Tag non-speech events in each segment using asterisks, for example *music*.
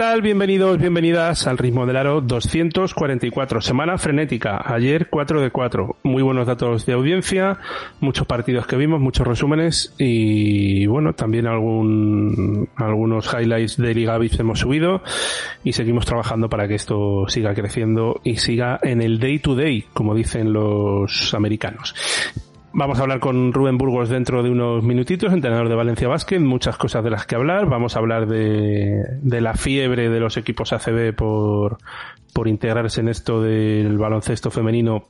Tal? Bienvenidos, bienvenidas al Ritmo del Aro 244, semana frenética, ayer 4 de 4, muy buenos datos de audiencia, muchos partidos que vimos, muchos resúmenes y bueno, también algún, algunos highlights de Liga VIP hemos subido y seguimos trabajando para que esto siga creciendo y siga en el day to day, como dicen los americanos. Vamos a hablar con Rubén Burgos dentro de unos minutitos, entrenador de Valencia Basket, muchas cosas de las que hablar. Vamos a hablar de, de la fiebre de los equipos ACB por, por integrarse en esto del baloncesto femenino,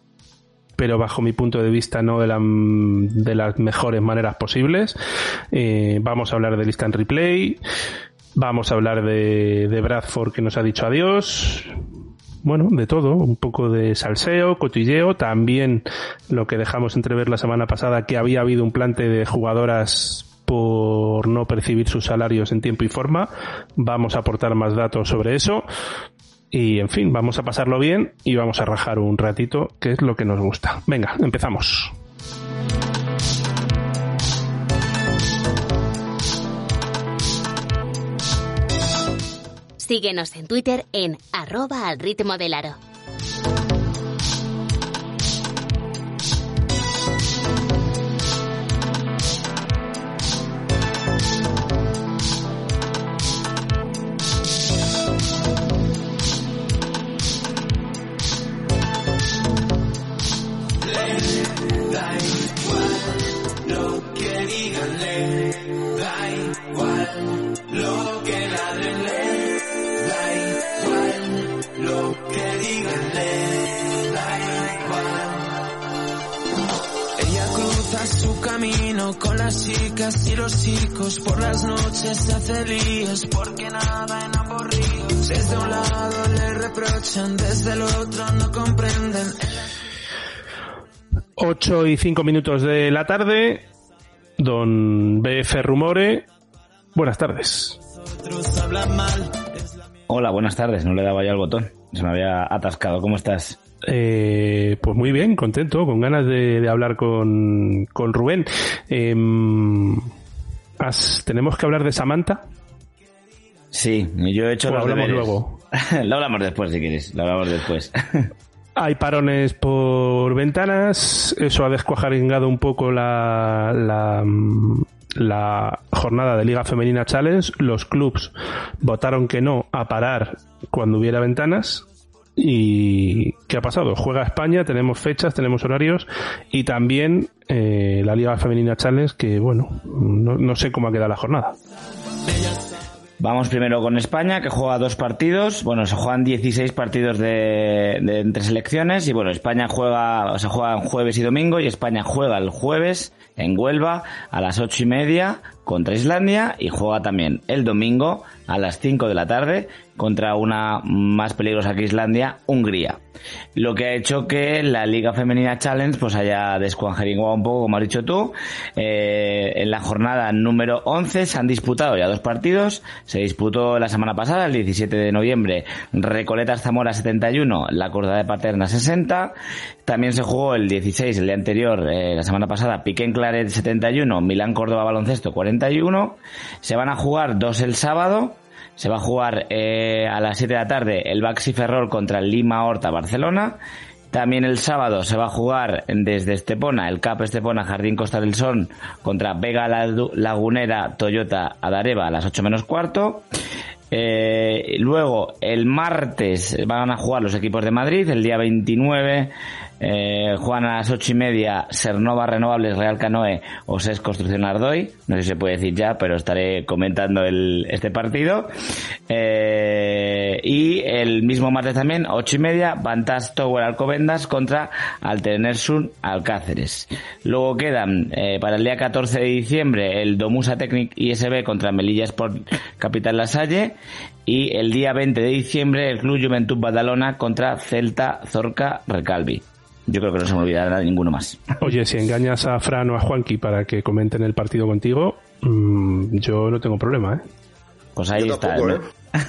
pero bajo mi punto de vista no de, la, de las mejores maneras posibles. Eh, vamos a hablar de Instant Replay. Vamos a hablar de, de Bradford que nos ha dicho adiós bueno, de todo, un poco de salseo, cotilleo, también lo que dejamos entrever la semana pasada, que había habido un plante de jugadoras por no percibir sus salarios en tiempo y forma. Vamos a aportar más datos sobre eso. Y en fin, vamos a pasarlo bien y vamos a rajar un ratito, que es lo que nos gusta. Venga, empezamos. Síguenos en Twitter en arroba al ritmo del aro. Chicas y los chicos por las noches se hace líos porque nada en ambos ríos. Desde un lado le reprochan desde el otro no comprenden. 8 y 5 minutos de la tarde don BF Rumore. Buenas tardes. Hola buenas tardes. No le daba ya el botón. Se me había atascado. ¿cómo estás? Eh, pues muy bien, contento, con ganas de, de hablar con, con Rubén. Eh, has, ¿Tenemos que hablar de Samantha? Sí, yo he hecho ¿O los hablamos deberes. luego? *laughs* lo hablamos después si quieres, lo hablamos después. *laughs* Hay parones por ventanas, eso ha descuajaringado un poco la, la, la jornada de Liga Femenina Challenge. Los clubs votaron que no a parar cuando hubiera ventanas. ¿Y qué ha pasado? Juega España, tenemos fechas, tenemos horarios y también eh, la Liga Femenina Challenge que, bueno, no, no sé cómo ha quedado la jornada. Vamos primero con España, que juega dos partidos. Bueno, se juegan 16 partidos de, de entre selecciones. Y bueno, España juega, se juega jueves y domingo. Y España juega el jueves en Huelva a las ocho y media contra Islandia. Y juega también el domingo a las 5 de la tarde contra una más peligrosa que Islandia, Hungría. Lo que ha hecho que la Liga Femenina Challenge pues haya descuanjeringado un poco, como has dicho tú. Eh, en la jornada número 11 se han disputado ya dos partidos. Se disputó la semana pasada, el 17 de noviembre, Recoletas Zamora 71, la Corda de Paterna 60. También se jugó el 16, el día anterior, eh, la semana pasada, Piquen Claret 71, Milán Córdoba Baloncesto 41. Se van a jugar dos el sábado. Se va a jugar eh, a las 7 de la tarde el Baxi Ferrol contra el Lima Horta Barcelona. También el sábado se va a jugar desde Estepona, el CAP Estepona Jardín Costa del Sol contra Vega Lagunera Toyota Adareva a las 8 menos cuarto. Eh, luego, el martes van a jugar los equipos de Madrid, el día 29 Eh, juegan a las ocho y media Cernova Renovables Real Canoe o SES Construcción Ardoy. No sé si se puede decir ya, pero estaré comentando el, este partido. Eh, y el mismo martes también, ocho y media, Vantas Tower Alcobendas contra Alternersun Alcáceres. Luego quedan eh, para el día 14 de diciembre el Domusa Technic ISB contra Melilla Sport Capital La Salle y el día 20 de diciembre el Club Juventud Badalona contra Celta Zorca Recalvi. Yo creo que no se me olvidará ninguno más. Oye, si engañas a Fran o a Juanqui para que comenten el partido contigo, mm, yo no tengo problema, ¿eh? Pues ahí está. ¿no? ¿eh? *laughs*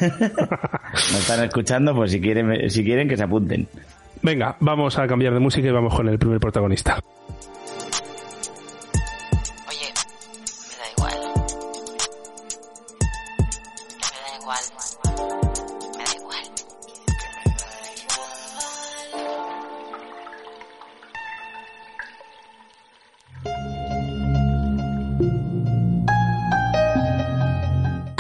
están escuchando, pues si quieren, si quieren que se apunten. Venga, vamos a cambiar de música y vamos con el primer protagonista.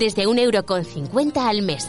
Desde un euro con cincuenta al mes.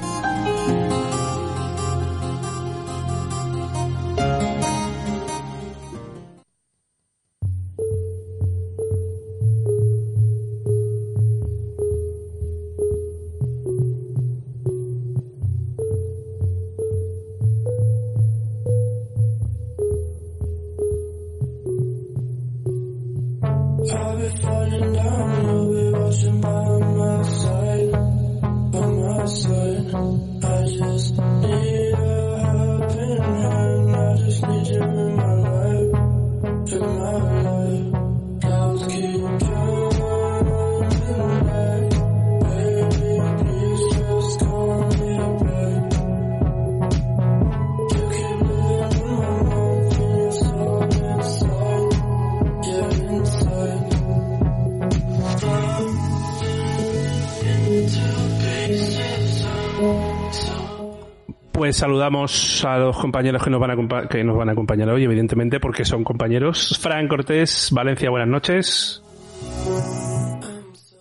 Saludamos a los compañeros que nos van a, que nos van a acompañar hoy, evidentemente, porque son compañeros. Fran Cortés, Valencia, buenas noches.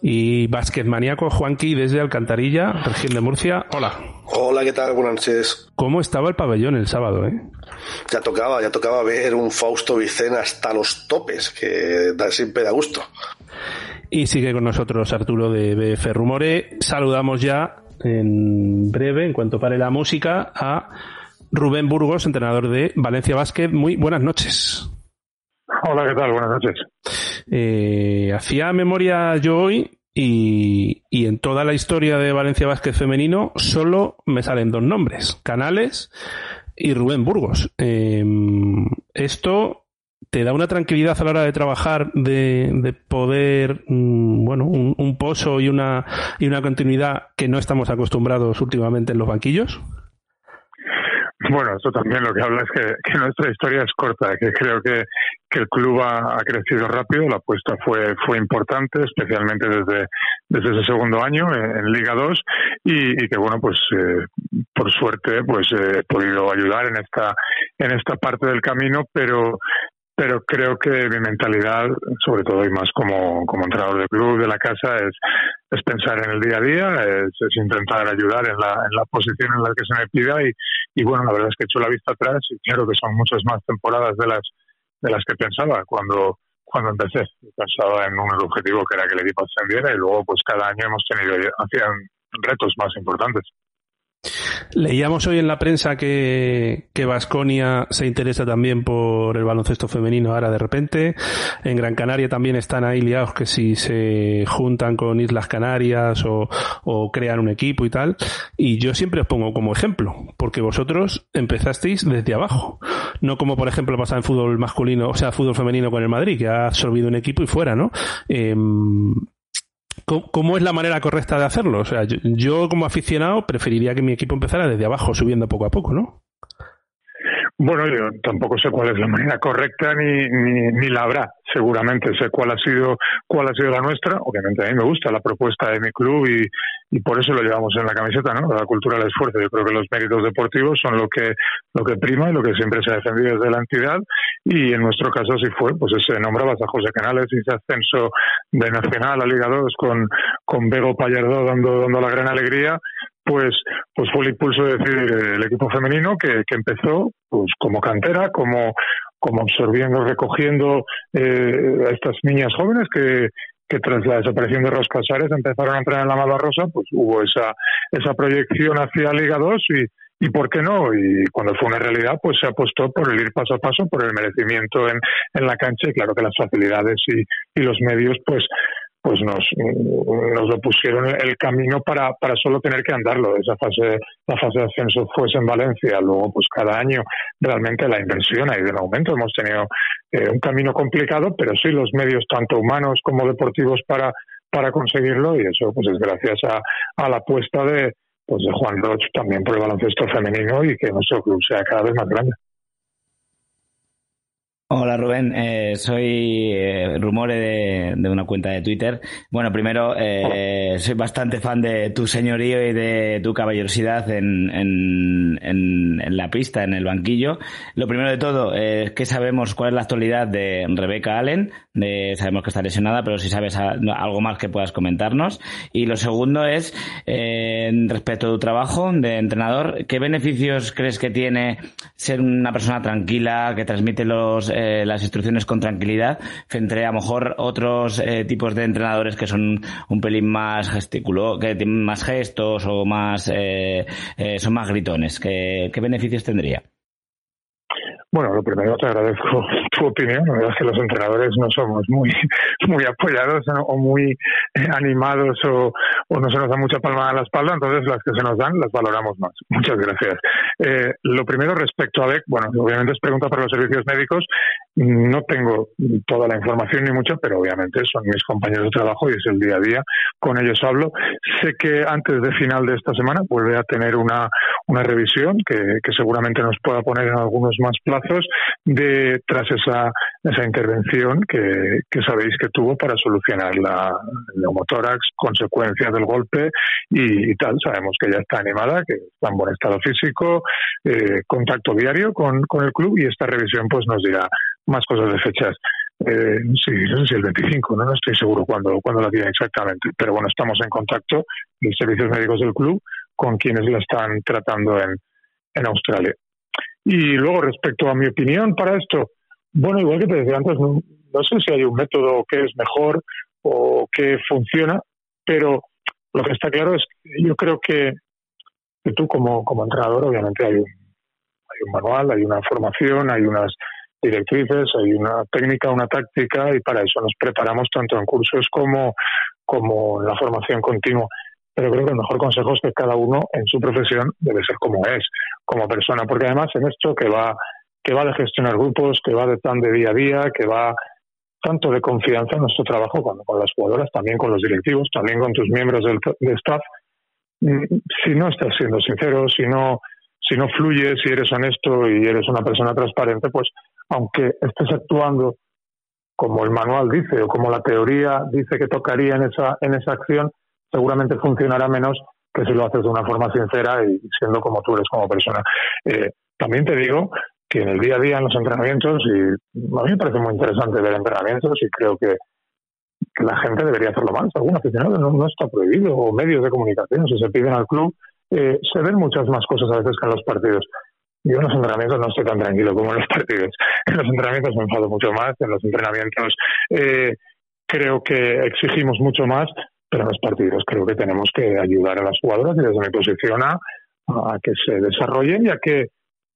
Y Básquet Maníaco, Juanqui, desde Alcantarilla, región de Murcia. Hola. Hola, ¿qué tal? Buenas noches. ¿Cómo estaba el pabellón el sábado, eh? Ya tocaba, ya tocaba ver un Fausto Vicena hasta los topes, que da, siempre da gusto. Y sigue con nosotros Arturo de BF Rumore. Saludamos ya en breve, en cuanto pare la música, a Rubén Burgos, entrenador de Valencia Basket. Muy buenas noches. Hola, ¿qué tal? Buenas noches. Eh, hacía memoria yo hoy y, y, en toda la historia de Valencia Basket femenino solo me salen dos nombres, Canales y Rubén Burgos. Eh, esto te da una tranquilidad a la hora de trabajar, de, de poder, mm, bueno, un, pozo y una, y una continuidad que no estamos acostumbrados últimamente en los banquillos? Bueno, eso también lo que habla es que, nuestra historia es corta, que creo que, que el club ha, crecido rápido, la apuesta fue, fue importante, especialmente desde, desde ese segundo año en, Liga 2 y, y, que bueno, pues eh, por suerte pues eh, he podido ayudar en esta, en esta parte del camino, pero pero creo que mi mentalidad, sobre todo y más como, como entrenador de club, de la casa, es, pensar en el día a día, es, intentar ayudar en la, en la posición en la que se me pida y, bueno, la verdad es que he hecho la vista atrás y creo que son muchas más temporadas de las, de las que pensaba cuando, cuando empecé. Pensaba en un objetivo que era que el equipo ascendiera y luego pues cada año hemos tenido hacían retos más importantes. Leíamos hoy en la prensa que Vasconia se interesa también por el baloncesto femenino ahora de repente. En Gran Canaria también están ahí liados que si se juntan con Islas Canarias o, o, crean un equipo y tal. Y yo siempre os pongo como ejemplo, porque vosotros empezasteis desde abajo. No como por ejemplo pasa en fútbol masculino, o sea, fútbol femenino con el Madrid, que ha absorbido un equipo y fuera, ¿no? Eh, ¿Cómo es la manera correcta de hacerlo? O sea, yo, yo, como aficionado preferiría que mi equipo empezara desde abajo, subiendo poco a poco, ¿no? Bueno, yo tampoco sé cuál es la manera correcta ni, ni, la habrá. Seguramente sé cuál ha sido cuál ha sido la nuestra. Obviamente a mí me gusta la propuesta de mi club y, y por eso lo llevamos en la camiseta, ¿no? La cultura del esfuerzo. Yo creo que los méritos deportivos son lo que lo que prima y lo que siempre se ha defendido desde la entidad. Y en nuestro caso sí fue, pues ese nombrabas a José Canales y ese ascenso de Nacional a Liga 2 con con Bego Pallardó dando dando la gran alegría pues, pues fue el impulso de decir el equipo femenino que, que empezó pues como cantera, como, como absorbiendo, recogiendo eh, a estas niñas jóvenes que, tras la desaparición de Ros Casares empezaron a entrar en la Malvarrosa, pues hubo esa, esa proyección hacia Liga 2 y, y por qué no, y cuando fue una realidad, pues se apostó por el ir paso a paso, por el merecimiento en, en la cancha y claro que las facilidades y, y los medios, pues pues nos, nos lo pusieron el camino para, para solo tener que andarlo. Esa fase, la fase de ascenso fuese en Valencia, luego pues cada año realmente la inversión ha ido en aumento. Hemos tenido eh, un camino complicado, pero sí los medios tanto humanos como deportivos para, para conseguirlo y eso pues es gracias a, a la apuesta de, pues de Juan Roch también por el baloncesto femenino y que nuestro club sea cada vez más grande. Hola Rubén, eh, soy eh, Rumore de, una cuenta de Twitter. Bueno, primero, eh, soy bastante fan de tu señorío y de tu caballerosidad en, en, en, la pista, en el banquillo. Lo primero de todo, es que sabemos cuál es la actualidad de Rebeca Allen. De, sabemos que está lesionada, pero si sabes algo más que puedas comentarnos. Y lo segundo es, respecto a tu trabajo de entrenador, ¿qué beneficios crees que tiene ser una persona tranquila, que transmite los eh, las instrucciones con tranquilidad frente a, lo mejor otros eh, tipos de entrenadores que son un pelín más gesticulo, que tienen más gestos o más eh, son más gritones. ¿Qué, ¿Qué beneficios tendría? Bueno, lo primero te agradezco *laughs* tu opinión. La verdad es que los entrenadores no somos muy, *laughs* muy apoyados o muy eh, animados o, no se nos da mucha palmada a la espalda, entonces las que se nos dan las valoramos más. *laughs* Muchas gracias. Eh, lo primero respecto a BEC, bueno, obviamente es pregunta para los servicios médicos. No tengo toda la información ni mucha, pero obviamente son mis compañeros de trabajo y es el día a día. Con ellos hablo. Sé que antes de final de esta semana vuelve a tener una, una revisión que, que seguramente nos pueda poner en algunos más plazos de tras esa, esa intervención que, que sabéis que tuvo para solucionar la, neumotórax, consecuencia del golpe y, tal. Sabemos que ya está animada, que está en buen estado físico, eh, contacto diario con, con el club y esta revisión pues nos dirá más cosas de fechas. Eh, sí, no sé si el 25, ¿no? no estoy seguro cuándo, cuándo la tiene exactamente, pero bueno, estamos en contacto, los servicios médicos del club, con quienes la están tratando en, en Australia. Y luego, respecto a mi opinión para esto, bueno, igual que te decía antes, no, sé si hay un método que es mejor o que funciona, pero lo que está claro es que yo creo que, que tú como, como entrenador, obviamente hay un, hay un manual, hay una formación, hay unas directrices, hay una técnica, una táctica y para eso nos preparamos tanto en cursos como, como en la formación continua pero creo que el mejor consejo es que cada uno en su profesión debe ser como es, como persona, porque además en esto que va que va de gestionar grupos, que va de tan de día a día, que va tanto de confianza en nuestro trabajo con, con las jugadoras, también con los directivos, también con tus miembros del, staff. Mm, si no estás siendo sincero, si no, si no fluyes, si eres honesto y eres una persona transparente, pues aunque estés actuando como el manual dice o como la teoría dice que tocaría en esa, en esa acción, seguramente funcionará menos que si lo haces de una forma sincera y siendo como tú eres como persona. Eh, también te digo que en el día a día en los entrenamientos, y a mí me parece muy interesante ver entrenamientos y creo que, la gente debería hacerlo más. Algún aficionado no, no está prohibido, o medios de comunicación, si se piden al club, eh, se ven muchas más cosas a veces que en los partidos. Yo en los entrenamientos no estoy tan tranquilo como en los *laughs* partidos. En los entrenamientos me enfado mucho más, en los entrenamientos eh, creo que exigimos mucho más pero en los partidos creo que tenemos que ayudar a las jugadoras y desde mi posición a, que se desarrollen y a que,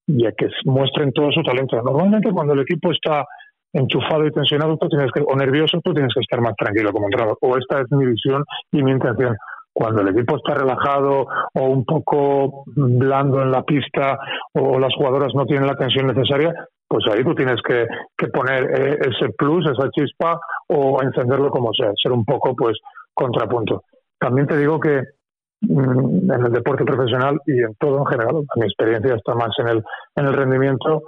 y que muestren todo su talento. Normalmente cuando el equipo está enchufado y tensionado tú tienes que, o nervioso, tú tienes que estar más tranquilo como entrenador. O esta es mi visión y mi intención. Cuando el equipo está relajado o un poco blando en la pista o las jugadoras no tienen la tensión necesaria, pues ahí tú tienes que, que poner eh, ese plus, esa chispa o encenderlo como sea, ser un poco pues contrapunto. También te digo que mm, en el deporte profesional y en todo en general. Mi experiencia está más en el, en el rendimiento.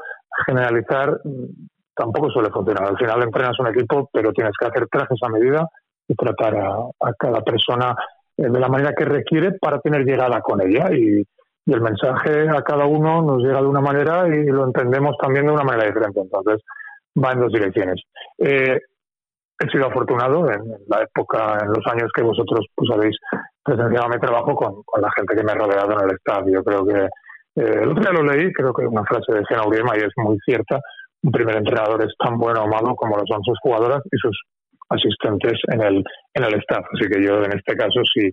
Generalizar mm, tampoco suele funcionar. Al final entrenas un equipo, pero tienes que hacer trajes a medida y tratar a, cada persona eh, de la manera que requiere para tener llegada con ella. Y, el mensaje a cada uno nos llega de una manera y lo entendemos también de una manera diferente. Entonces, va en dos direcciones. Eh, he sido afortunado en, la época, en los años que vosotros pues, habéis presenciado mi trabajo con, la gente que me ha rodeado en el estadio. Creo que eh, el otro día lo leí, creo que una frase de Gena Uriema y es muy cierta. Un primer entrenador es tan bueno o malo como lo son sus jugadoras y sus asistentes en el, en el staff. Así que yo, en este caso, si,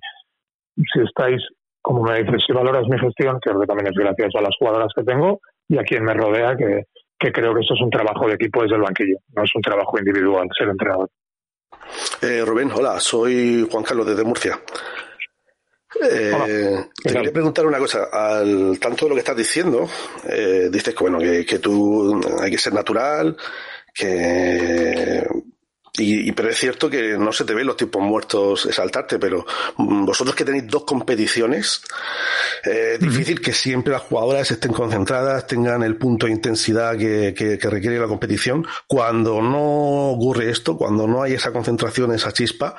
si estáis, como me dices, si valoras mi gestión, creo que también es gracias a las jugadoras que tengo y a quien me rodea, que, que creo que esto es un trabajo de equipo desde el banquillo, no es un trabajo individual ser entrenador. Eh, Rubén, hola, soy Juan Carlos desde Murcia. Eh, te quería preguntar una cosa. Al tanto de lo que estás diciendo, eh, dices que bueno que, que, tú hay que ser natural, que y, pero es cierto que no se te ven los tipos muertos exaltarte, pero mm, vosotros que tenéis dos competiciones, eh, es difícil que siempre las jugadoras estén concentradas, tengan el punto de intensidad que, que, requiere la competición. Cuando no ocurre esto, cuando no hay esa concentración, esa chispa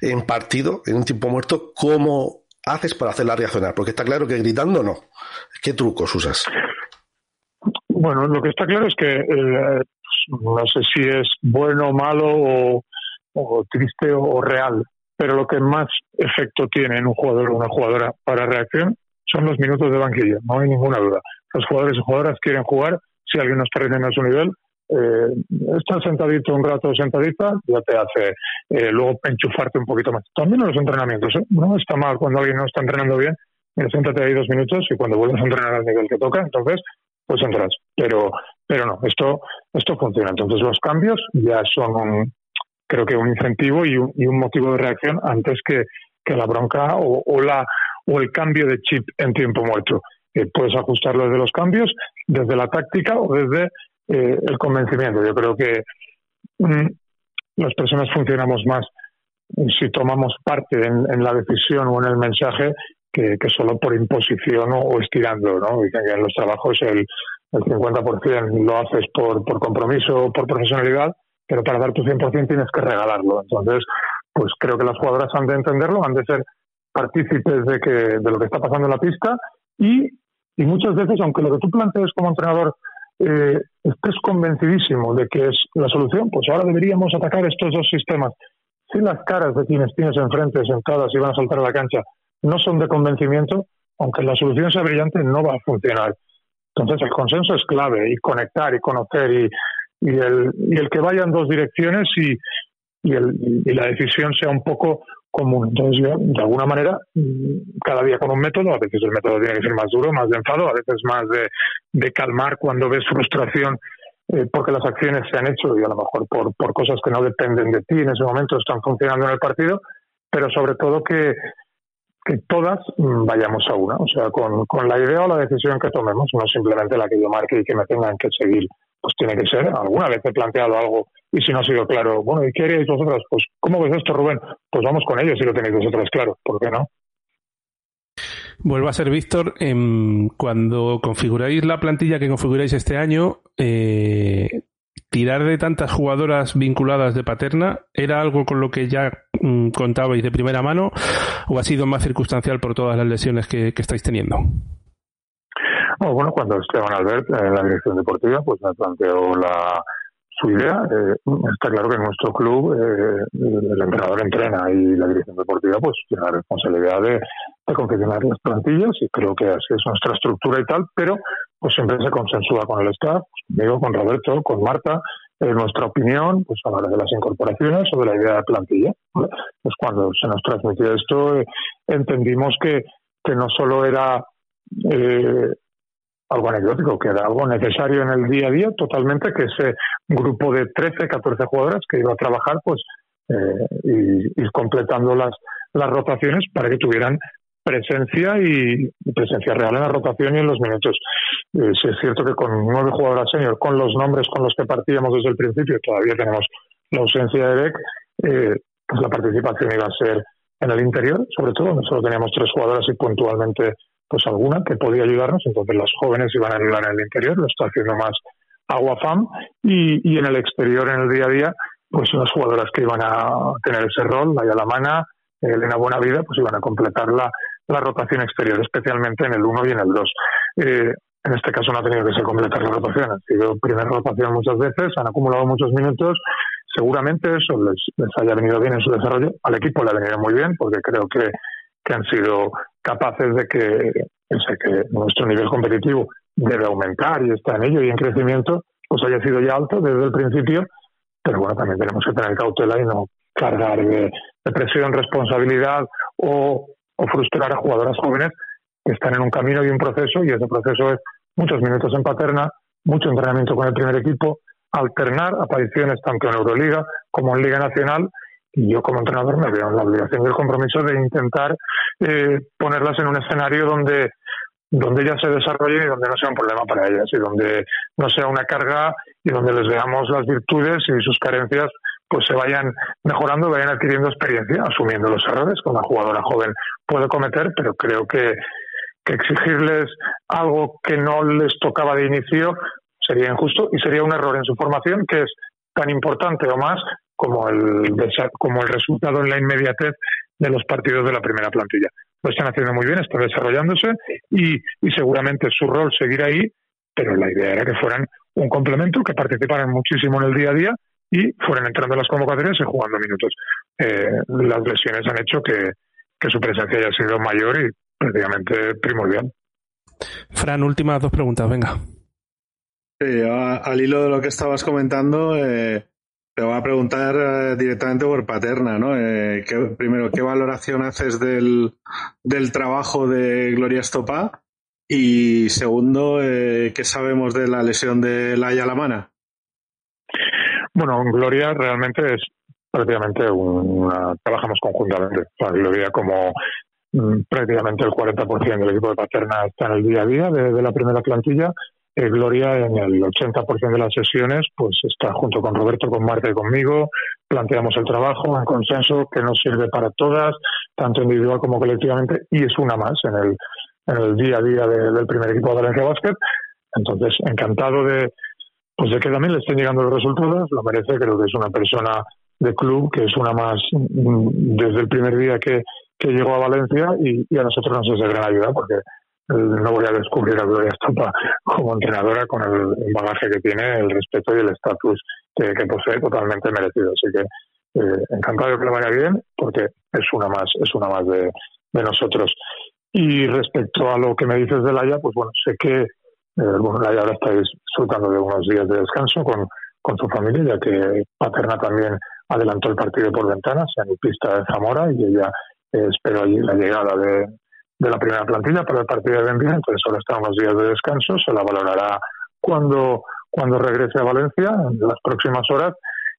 en partido, en un tiempo muerto, ¿cómo haces para hacerla reaccionar? Porque está claro que gritando no. ¿Qué trucos usas? Bueno, lo que está claro es que eh, no sé si es bueno o malo o, triste o, real, pero lo que más efecto tiene en un jugador o una jugadora para reacción son los minutos de banquillo, no hay ninguna duda. Los jugadores y jugadoras quieren jugar, si alguien no está rindiendo a su nivel, eh, estar sentadito un rato sentadita ya te hace eh, luego enchufarte un poquito más. También en los entrenamientos, ¿eh? no está mal cuando alguien no está entrenando bien, mira, siéntate ahí dos minutos y cuando vuelves a entrenar al nivel que toca, entonces pues entras. Pero pero no, esto, esto funciona. Entonces los cambios ya son un, creo que un incentivo y un, y un motivo de reacción antes que, que la bronca o, la, o el cambio de chip en tiempo muerto. Eh, puedes ajustarlo desde los cambios, desde la táctica o desde eh, el convencimiento. Yo creo que mm, las personas funcionamos más si tomamos parte en, la decisión o en el mensaje que, que solo por imposición o, estirando. ¿no? Dicen que en los trabajos el, el 50% lo haces por, por compromiso o por profesionalidad, pero para dar tu 100% tienes que regalarlo. Entonces, pues creo que las jugadoras han de entenderlo, han de ser partícipes de, que, de lo que está pasando en la pista y, y muchas veces, aunque lo que tú plantees como entrenador eh, estés convencidísimo de que es la solución, pues ahora deberíamos atacar estos dos sistemas. Si las caras de quienes tienes enfrente sentadas y van a saltar a la cancha no son de convencimiento, aunque la solución sea brillante, no va a funcionar. Entonces el consenso es clave y conectar y conocer y, y, el, y el que vaya en dos direcciones y, y, el, y la decisión sea un poco común. Entonces yo, de alguna manera, cada día con un método, a veces el método tiene que ser más duro, más de enfado, a veces más de, de calmar cuando ves frustración eh, porque las acciones se han hecho y a lo mejor por, por cosas que no dependen de ti en ese momento están funcionando en el partido, pero sobre todo que, que todas mm, vayamos a una, o sea, con, con la idea o la decisión que tomemos, no simplemente la que yo marque y que me tengan que seguir, pues tiene que ser, alguna vez he planteado algo y si no ha sido claro, bueno, ¿y qué haréis vosotros? Pues, ¿cómo ves esto, Rubén? Pues vamos con ellos si lo tenéis vosotros claro, ¿por qué no? Vuelvo a ser Víctor, em, cuando configuráis la plantilla que configuráis este año, eh, tirar de tantas jugadoras vinculadas de Paterna era algo con lo que ya contabais de primera mano o ha sido más circunstancial por todas las lesiones que, estáis teniendo? Oh, bueno, cuando Esteban Albert en la dirección deportiva, pues me planteó la, su idea. Eh, está claro que en nuestro club eh, el entrenador entrena y la dirección deportiva pues tiene la responsabilidad de, de confeccionar las plantillas y creo que así es nuestra estructura y tal, pero pues siempre se consensúa con el staff, pues, conmigo, con Roberto, con Marta, eh, nuestra opinión pues a la hora de las incorporaciones o de la idea de plantilla. Pues cuando se nos transmitió esto eh, entendimos que, que no solo era eh, algo anecdótico, que era algo necesario en el día a día totalmente, que ese grupo de 13, 14 jugadoras que iba a trabajar pues eh, y ir completando las, las rotaciones para que tuvieran presencia y presencia real en la rotación y en los minutos. Eh, si es cierto que con nueve jugadoras senior, con los nombres con los que partíamos desde el principio, todavía tenemos la ausencia de Beck, eh, pues la participación iba a ser en el interior, sobre todo, donde solo teníamos tres jugadoras y puntualmente pues alguna que podía ayudarnos, entonces las jóvenes iban a ayudar en el interior, lo está haciendo más Aguafam, y, y en el exterior, en el día a día, pues unas jugadoras que iban a tener ese rol, la Lamana, Elena Buenavida, pues iban a completar la, rotación exterior, especialmente en el 1 y en el 2. Eh, en este caso no ha tenido que ser completar la rotación, ha sido primera rotación muchas veces, han acumulado muchos minutos seguramente eso les, haya venido bien en su desarrollo. Al equipo le ha venido muy bien porque creo que, que han sido capaces de que nuestro nivel competitivo debe aumentar y está en ello y en crecimiento, pues haya sido ya alto desde el principio. Pero bueno, también tenemos que tener cautela y no cargar de, presión, responsabilidad o, o frustrar a jugadoras jóvenes que están en un camino y un proceso y ese proceso es muchos minutos en paterna, mucho entrenamiento con el primer equipo, alternar apariciones tanto en Euroliga como en Liga Nacional y yo como entrenador me veo en la obligación y el compromiso de intentar eh, ponerlas en un escenario donde donde ellas se desarrollen y donde no sea un problema para ellas y donde no sea una carga y donde les veamos las virtudes y sus carencias pues se vayan mejorando, vayan adquiriendo experiencia, asumiendo los errores que una jugadora joven puede cometer, pero creo que, que exigirles algo que no les tocaba de inicio sería injusto y sería un error en su formación que es tan importante o más como el, como el resultado en la inmediatez de los partidos de la primera plantilla. Lo están haciendo muy bien, están desarrollándose y, y seguramente su rol seguirá ahí, pero la idea era que fueran un complemento, que participaran muchísimo en el día a día y fueran entrando en las convocatorias y jugando minutos. Eh, las lesiones han hecho que, que su presencia haya sido mayor y prácticamente primordial. Fran, últimas dos preguntas, venga al hilo de lo que estabas comentando, eh, te voy a preguntar eh, directamente por Paterna, ¿no? Eh, primero, ¿qué valoración haces del, del trabajo de Gloria Estopa? Y segundo, ¿qué sabemos de la lesión de la Yalamana? Bueno, Gloria realmente es prácticamente una. Trabajamos conjuntamente. Gloria, como mm, prácticamente el 40% del equipo de Paterna está en el día a día de la primera plantilla, eh, Gloria en el 80% de las sesiones pues está junto con Roberto, con Marta y conmigo, planteamos el trabajo en consenso que nos sirve para todas, tanto individual como colectivamente, y es una más en el, en el día a día del primer equipo de Valencia Basket. Entonces, encantado de, pues de que también le estén llegando los resultados, lo merece, creo que es una persona de club, que es una más mm, desde el primer día que, que llegó a Valencia y, a nosotros nos es de gran ayuda porque no voy a descubrir a Gloria Estopa como entrenadora con el bagaje que tiene, el respeto y el estatus que, posee totalmente merecido. Así que eh, encantado de que le vaya bien porque es una más, es una más de, nosotros. Y respecto a lo que me dices de Laia, pues bueno, sé que eh, bueno, Laia ahora está disfrutando de unos días de descanso con, con su familia, ya que Paterna también adelantó el partido por ventanas en pista de Zamora y ella eh, espero allí la llegada de, de la primera plantilla para el partido de Benvido, entonces ahora están unos días de descanso, se la valorará cuando, cuando regrese a Valencia en las próximas horas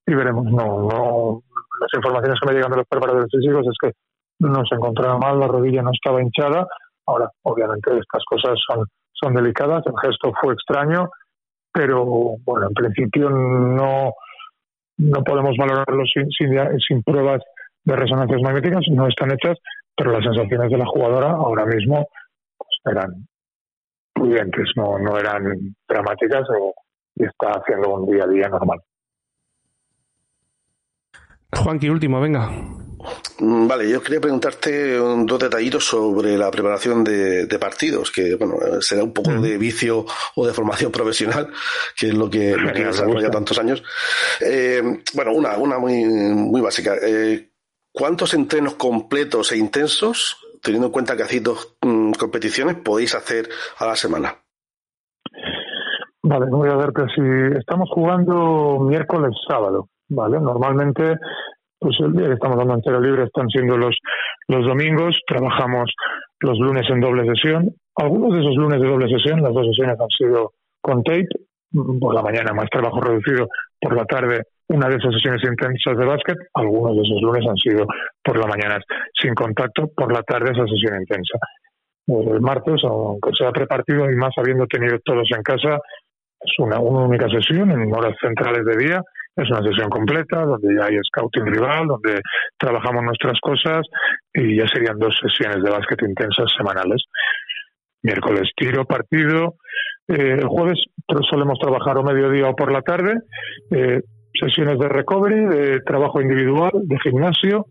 y veremos. No, no, las informaciones que me llegan de los preparadores físicos es que no se encontraba mal, la rodilla no estaba hinchada. Ahora, obviamente, estas cosas son, son delicadas, el gesto fue extraño, pero bueno, en principio no, no podemos valorarlo sin, sin, sin pruebas de resonancias magnéticas, no están hechas pero las sensaciones de la jugadora ahora mismo pues, eran prudentes, no, no eran dramáticas y está haciendo un día a día normal. Juanqui, último, venga. Mm, vale, yo quería preguntarte dos detallitos sobre la preparación de, partidos, que bueno, será un poco de vicio o de formación *laughs* profesional, que es lo que, lo que ya tantos años. Eh, bueno, una, una muy, muy básica. Eh, ¿Cuántos entrenos completos e intensos, teniendo en cuenta que hacéis dos mm, competiciones, podéis hacer a la semana? Vale, voy a ver que si estamos jugando miércoles, sábado, ¿vale? Normalmente, pues el día que estamos dando entero libre están siendo los, los domingos, trabajamos los lunes en doble sesión. Algunos de esos lunes de doble sesión, las dos sesiones han sido con tape, por la mañana más trabajo reducido, por la tarde una de esas sesiones intensas de básquet, algunos de esos lunes han sido por la mañana sin contacto, por la tarde esa sesión intensa. El martes, aunque sea prepartido y más habiendo tenido todos en casa, Es una, única sesión en horas centrales de día. Es una sesión completa donde ya hay scouting rival, donde trabajamos nuestras cosas y ya serían dos sesiones de básquet intensas semanales. Miércoles tiro, partido. Eh, el jueves solemos trabajar o mediodía o por la tarde. Eh, sesiones de recovery, de trabajo individual, de gimnasio.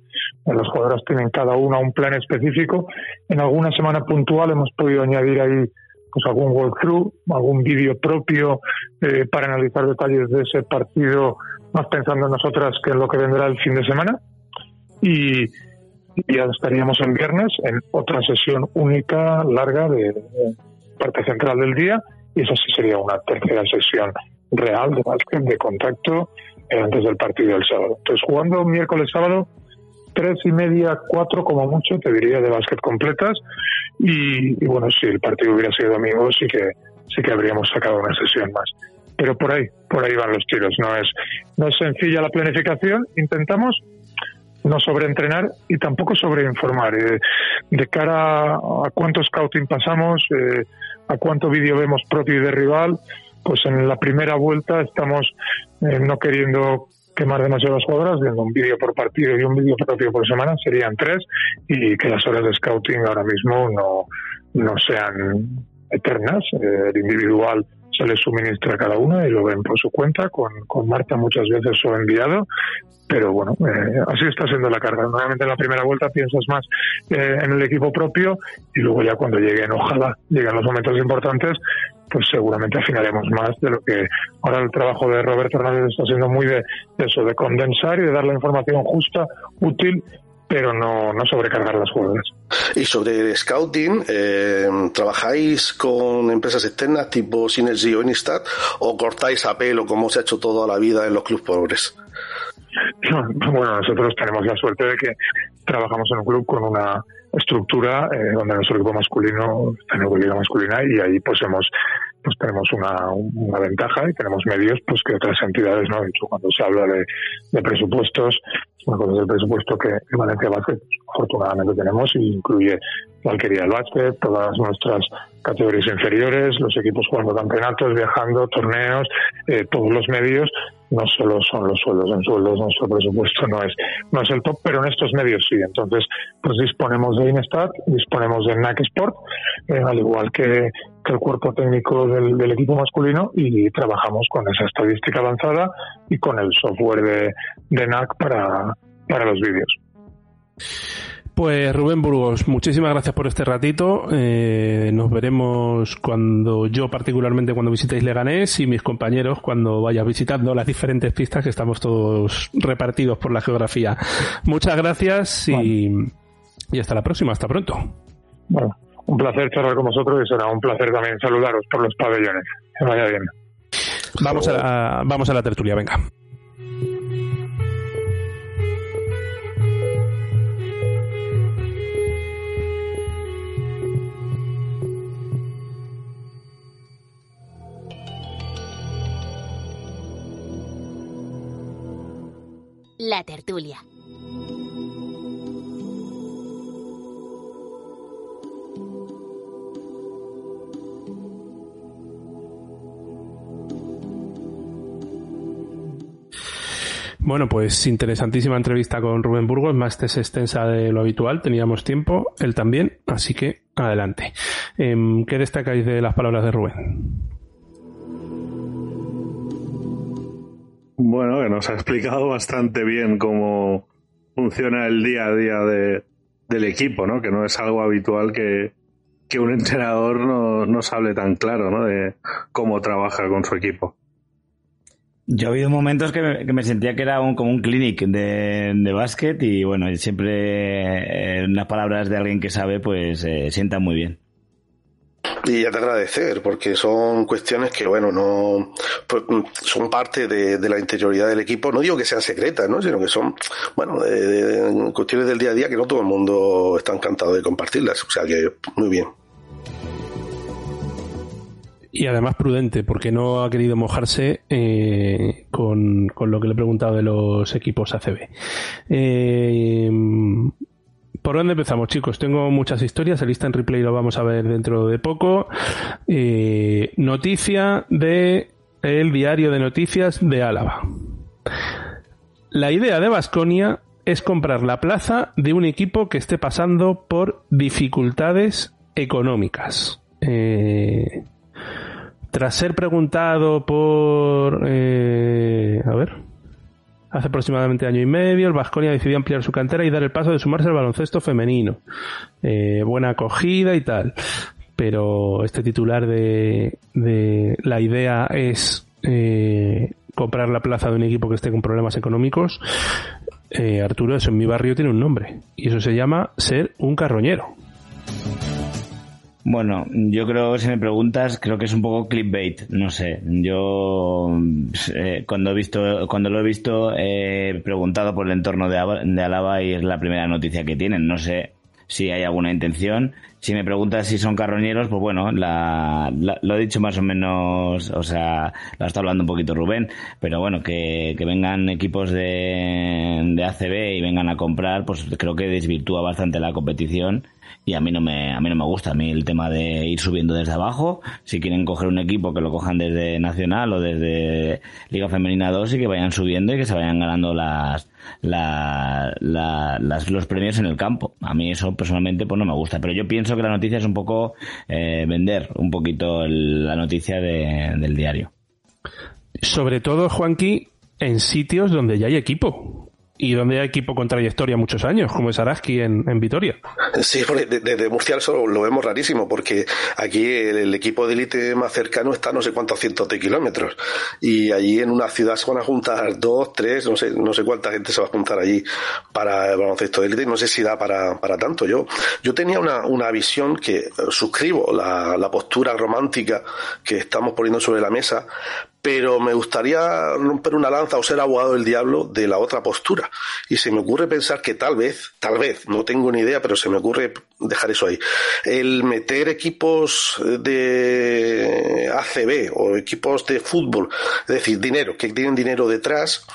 Las jugadoras tienen cada una un plan específico. En alguna semana puntual hemos podido añadir ahí pues algún walkthrough, algún vídeo propio eh, para analizar detalles de ese partido, más pensando en nosotras que en lo que vendrá el fin de semana. Y, ya estaríamos en viernes en otra sesión única, larga, de, parte central del día, y esa sí sería una tercera sesión real de básquet, de contacto, eh, antes del partido del sábado. Entonces, jugando miércoles, sábado, tres y media, cuatro como mucho, te diría, de básquet completas. Y, bueno, si el partido hubiera sido domingo, sí que, sí que habríamos sacado una sesión más. Pero por ahí, por ahí van los tiros. No es, no es sencilla la planificación. Intentamos no sobreentrenar y tampoco sobreinformar. Eh, de cara a, cuánto scouting pasamos, eh, a cuánto vídeo vemos propio y de rival, pues en la primera vuelta estamos eh, no queriendo quemar demasiadas jugadoras, viendo un vídeo por partido y un vídeo propio por semana, serían tres, y que las horas de scouting ahora mismo no, no sean eternas. Eh, el individual se les suministra a cada una y lo ven por su cuenta. Con, con Marta muchas veces lo he enviado, pero bueno, eh, así está siendo la carga. Normalmente en la primera vuelta piensas más eh, en el equipo propio y luego ya cuando lleguen, ojalá lleguen los momentos importantes, pues seguramente afinaremos más de lo que ahora el trabajo de Roberto Hernández está siendo muy de, eso, de condensar y de dar la información justa, útil pero no, no sobrecargar las jugadoras. Y sobre scouting, eh, ¿trabajáis con empresas externas tipo Synergy o Instat o cortáis a pelo como se ha hecho toda la vida en los clubes pobres? *clears throat* Bueno, nosotros tenemos la suerte de que trabajamos en un club con una estructura eh, donde nuestro equipo masculino está en liga masculina y ahí pues hemos pues tenemos una, una, ventaja y tenemos medios pues que otras entidades no. Cuando se habla de, de presupuestos una cosa es el presupuesto que en Valencia Básquet afortunadamente tenemos y incluye la alquería del básquet, todas nuestras categorías inferiores, los equipos jugando campeonatos, viajando, torneos, eh, todos los medios, no solo son los sueldos, en sueldos nuestro presupuesto no es, no es el top, pero en estos medios sí. Entonces, pues disponemos de Instat, disponemos de NAC Sport, eh, al igual que, el cuerpo técnico del, del, equipo masculino y trabajamos con esa estadística avanzada y con el software de, de NAC para, para los vídeos. Pues Rubén Burgos, muchísimas gracias por este ratito. Eh, nos veremos cuando yo particularmente cuando visitéis Leganés y mis compañeros cuando vaya visitando las diferentes pistas que estamos todos repartidos por la geografía. Muchas gracias y, y hasta la próxima. Hasta pronto. Bueno, un placer charlar con vosotros y será un placer también saludaros por los pabellones. Que vaya bien. Vamos a la, vamos a la tertulia, venga. La tertulia. Bueno, pues interesantísima entrevista con Rubén Burgos, más extensa de lo habitual, teníamos tiempo, él también, así que adelante. Em, ¿Qué destacáis de las palabras de Rubén? Bueno, que nos ha explicado bastante bien cómo funciona el día a día de, del equipo, ¿no? Que no es algo habitual que, un entrenador no, nos hable tan claro, ¿no? De cómo trabaja con su equipo. Yo he habido momentos que me, sentía que era como un clinic de, de básquet y bueno, siempre eh, las palabras de alguien que sabe pues eh, sientan muy bien. Y ya te agradecer, porque son cuestiones que, bueno, no pues, son parte de, la interioridad del equipo. No digo que sean secretas, ¿no? Sino que son, bueno, de, cuestiones del día a día que no todo el mundo está encantado de compartirlas. O sea que, muy bien. Y además prudente, porque no ha querido mojarse eh, con, con, lo que le he preguntado de los equipos ACB. Eh, ¿Por dónde empezamos, chicos? Tengo muchas historias. El en replay lo vamos a ver dentro de poco. Eh, noticia de el diario de noticias de Álava. La idea de Vasconia es comprar la plaza de un equipo que esté pasando por dificultades económicas. Eh, tras ser preguntado por... Eh, a ver. Hace aproximadamente año y medio, el Vasconia decidió ampliar su cantera y dar el paso de sumarse al baloncesto femenino. Eh, buena acogida y tal. Pero este titular de, de la idea es eh, comprar la plaza de un equipo que esté con problemas económicos. Eh, Arturo, eso en mi barrio tiene un nombre. Y eso se llama ser un carroñero. Bueno, yo creo, si me preguntas, creo que es un poco clickbait, no sé. Yo eh, cuando he visto, cuando lo he visto, he preguntado por el entorno de, de Alaba y es la primera noticia que tienen. No sé si hay alguna intención. Si me preguntas si son carroñeros, pues bueno, la, lo he dicho más o menos, o sea, lo está hablando un poquito Rubén, pero bueno, que, que vengan equipos de, de ACB y vengan a comprar, pues creo que desvirtúa bastante la competición y a mí no me a mí no me gusta. A mí el tema de ir subiendo desde abajo si quieren coger un equipo que lo cojan desde nacional o desde liga femenina 2 y que vayan subiendo y que se vayan ganando las, los premios en el campo. A mí eso personalmente pues no me gusta. Pero yo pienso que la noticia es un poco eh, vender un poquito la noticia del diario. Sobre todo Juanqui en sitios donde ya hay equipo y donde hay equipo con trayectoria muchos años, como es Araski en, en Vitoria. Sí, porque desde Murcia eso lo vemos rarísimo, porque aquí el, equipo de élite más cercano está no sé cuántos cientos de kilómetros, y allí en una ciudad se van a juntar dos, tres, no sé, no sé cuánta gente se va a juntar allí para el baloncesto de élite, no sé si da para, para tanto. Yo, yo tenía una, una visión que suscribo la, la postura romántica que estamos poniendo sobre la mesa, pero me gustaría romper una lanza o ser abogado del diablo de la otra postura. Y se me ocurre pensar que tal vez, tal vez, no tengo ni idea, pero se me ocurre dejar eso ahí. El meter equipos de ACB o equipos de fútbol, es decir, dinero, que tienen dinero detrás,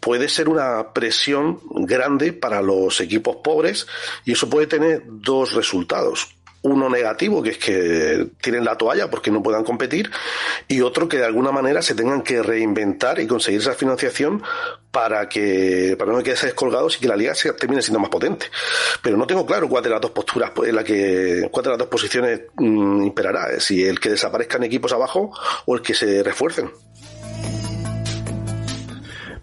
puede ser una presión grande para los equipos pobres y eso puede tener dos resultados uno negativo, que es que tienen la toalla porque no puedan competir, y otro que de alguna manera se tengan que reinventar y conseguir esa financiación para que para no quedarse descolgados y que la liga se, termine siendo más potente. Pero no tengo claro cuál de las dos posturas en la que cuál de las dos posiciones mm, imperará, si el que desaparezcan equipos abajo o el que se refuercen.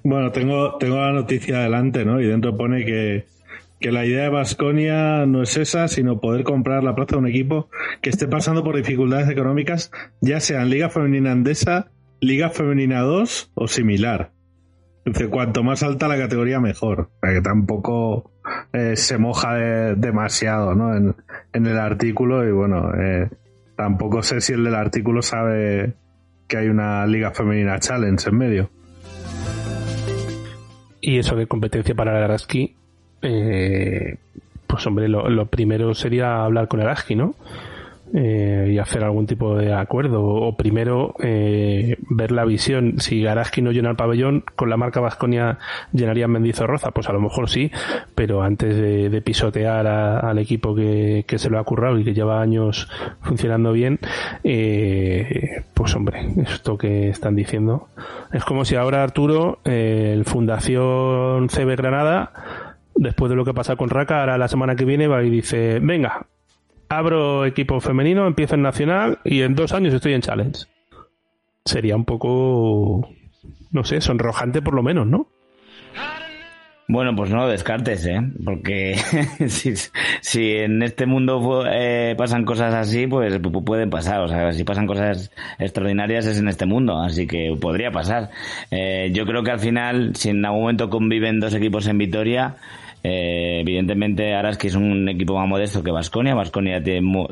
Bueno, tengo tengo la noticia adelante, ¿no? Y dentro pone que que la idea de Vasconia no es esa, sino poder comprar la plaza de un equipo que esté pasando por dificultades económicas, ya sea en Liga Femenina Andesa, Liga Femenina 2 o similar. Dice, cuanto más alta la categoría, mejor. Para que tampoco eh, se moja demasiado ¿no? En, el artículo y bueno, eh, tampoco sé si el del artículo sabe que hay una Liga Femenina Challenge en medio. Y eso de competencia para Araski eh, pues hombre, lo, primero sería hablar con Araski, ¿no? Eh, y hacer algún tipo de acuerdo. O primero eh, ver la visión. Si Araski no llena el pabellón, con la marca Vasconia llenaría Mendizorroza. Pues a lo mejor sí, pero antes de, pisotear al equipo que, se lo ha currado y que lleva años funcionando bien, eh, pues hombre, esto que están diciendo. Es como si ahora Arturo, el Fundación CB Granada, después de lo que pasa con Raka, ahora la semana que viene va y dice, venga, abro equipo femenino, empiezo en Nacional y en dos años estoy en Challenge. Sería un poco, no sé, sonrojante por lo menos, ¿no? Bueno, pues no lo descartes, ¿eh? Porque *laughs* si, en este mundo eh, pasan cosas así, pues pueden pasar. O sea, si pasan cosas extraordinarias es en este mundo, así que podría pasar. Eh, yo creo que al final, si en algún momento conviven dos equipos en Vitoria, eh, evidentemente, Araski es un equipo más modesto que Vasconia. Vasconia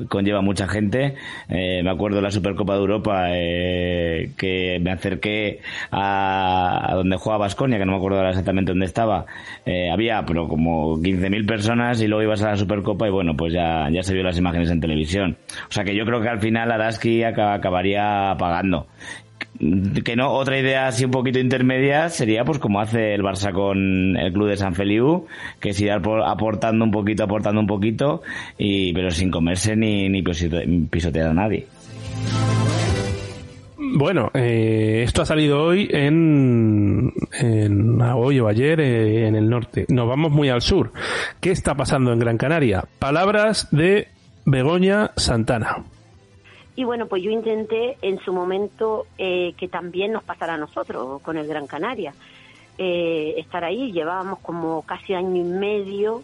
conlleva mucha gente. Eh, me acuerdo de la Supercopa de Europa eh, que me acerqué a, donde jugaba Vasconia, que no me acuerdo exactamente dónde estaba. Eh, había pero como 15.000 personas y luego ibas a la Supercopa y bueno, pues ya, ya se vio las imágenes en televisión. O sea que yo creo que al final Araski acabaría pagando que no, otra idea así un poquito intermedia sería pues como hace el Barça con el club de San Feliu, que es ir aportando un poquito, aportando un poquito, y pero sin comerse ni, ni pisotear a nadie. Bueno, eh, esto ha salido hoy en, en hoy o ayer eh, en el norte. Nos vamos muy al sur. ¿Qué está pasando en Gran Canaria? Palabras de Begoña Santana. Y bueno, pues yo intenté en su momento eh, que también nos pasara a nosotros con el Gran Canaria. estar ahí, llevábamos como casi año y medio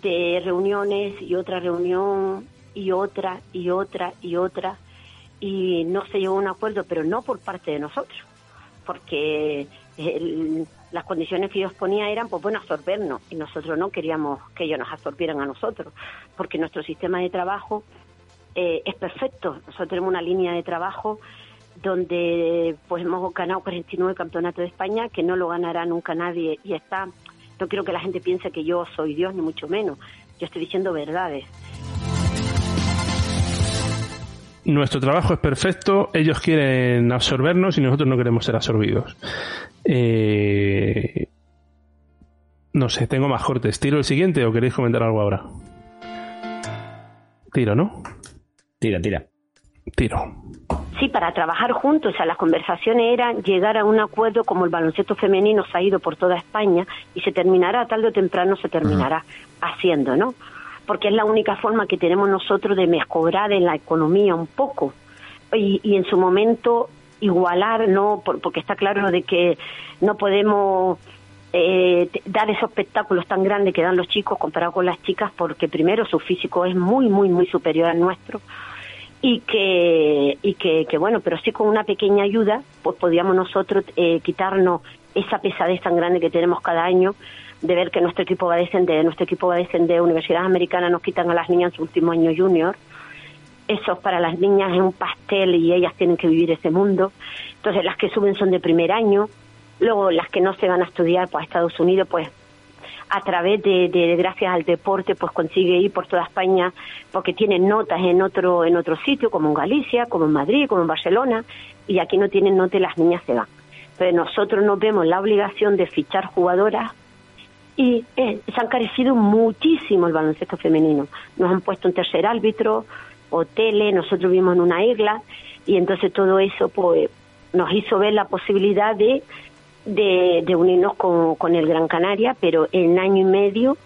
de reuniones y otra reunión y otra y otra y otra y no se llegó a un acuerdo, pero no por parte de nosotros, porque las condiciones que ellos ponían eran, pues bueno, absorbernos, y nosotros no queríamos que ellos nos absorbieran a nosotros, porque nuestro sistema de trabajo eh, es perfecto. Nosotros tenemos una línea de trabajo donde pues hemos ganado 49 campeonatos de España, que no lo ganará nunca nadie, y está, no quiero que la gente piense que yo soy Dios, ni mucho menos, yo estoy diciendo verdades nuestro trabajo es perfecto, ellos quieren absorbernos y nosotros no queremos ser absorbidos. Eh, no sé, tengo más cortes. ¿Tiro el siguiente o queréis comentar algo ahora? Tiro, ¿no? Tira, tira. Tiro. Sí, para trabajar juntos, o sea, las conversaciones eran llegar a un acuerdo como el baloncesto femenino se ha ido por toda España y se terminará, tarde o temprano se terminará haciendo, ¿no? porque es la única forma que tenemos nosotros de mejorar en la economía un poco y, y en su momento igualar, no porque está claro de que no podemos eh, dar esos espectáculos tan grandes que dan los chicos comparado con las chicas, porque primero su físico es muy, muy, muy superior al nuestro y que, y que, que bueno, pero sí con una pequeña ayuda, pues podíamos nosotros eh, quitarnos esa pesadez tan grande que tenemos cada año de ver que nuestro equipo va a descender, nuestro equipo va a descender, universidades americanas nos quitan a las niñas en su último año junior, eso para las niñas es un pastel y ellas tienen que vivir ese mundo, entonces las que suben son de primer año, luego las que no se van a estudiar pues a Estados Unidos pues a través de, de, gracias al deporte pues consigue ir por toda España porque tienen notas en otro en otro sitio como en Galicia como en Madrid como en Barcelona y aquí no tienen notas y las niñas se van entonces nosotros nos vemos la obligación de fichar jugadoras y eh, se han carecido muchísimo el baloncesto femenino. Nos han puesto un tercer árbitro, hoteles, nosotros vivimos en una isla y entonces todo eso pues nos hizo ver la posibilidad de, de, unirnos con, con, el Gran Canaria, pero en año y medio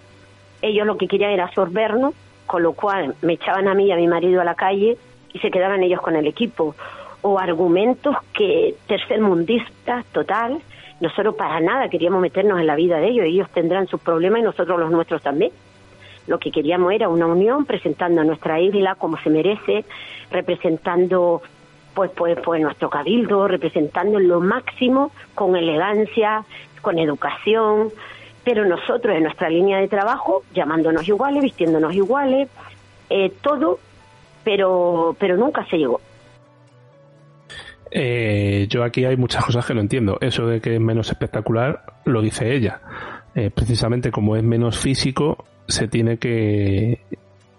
ellos lo que querían era absorbernos, con lo cual me echaban a mí y a mi marido a la calle y se quedaban ellos con el equipo. O argumentos que tercermundistas total, nosotros para nada queríamos meternos en la vida de ellos, ellos tendrán sus problemas y nosotros los nuestros también. Lo que queríamos era una unión presentando a nuestra isla como se merece, representando pues pues pues nuestro cabildo, representando en lo máximo con elegancia, con educación, pero nosotros en nuestra línea de trabajo, llamándonos iguales, vistiéndonos iguales, eh, todo, pero pero nunca se llegó. Eh, yo aquí hay muchas cosas que no entiendo. Eso de que es menos espectacular lo dice ella. Eh, precisamente como es menos físico, se tiene que,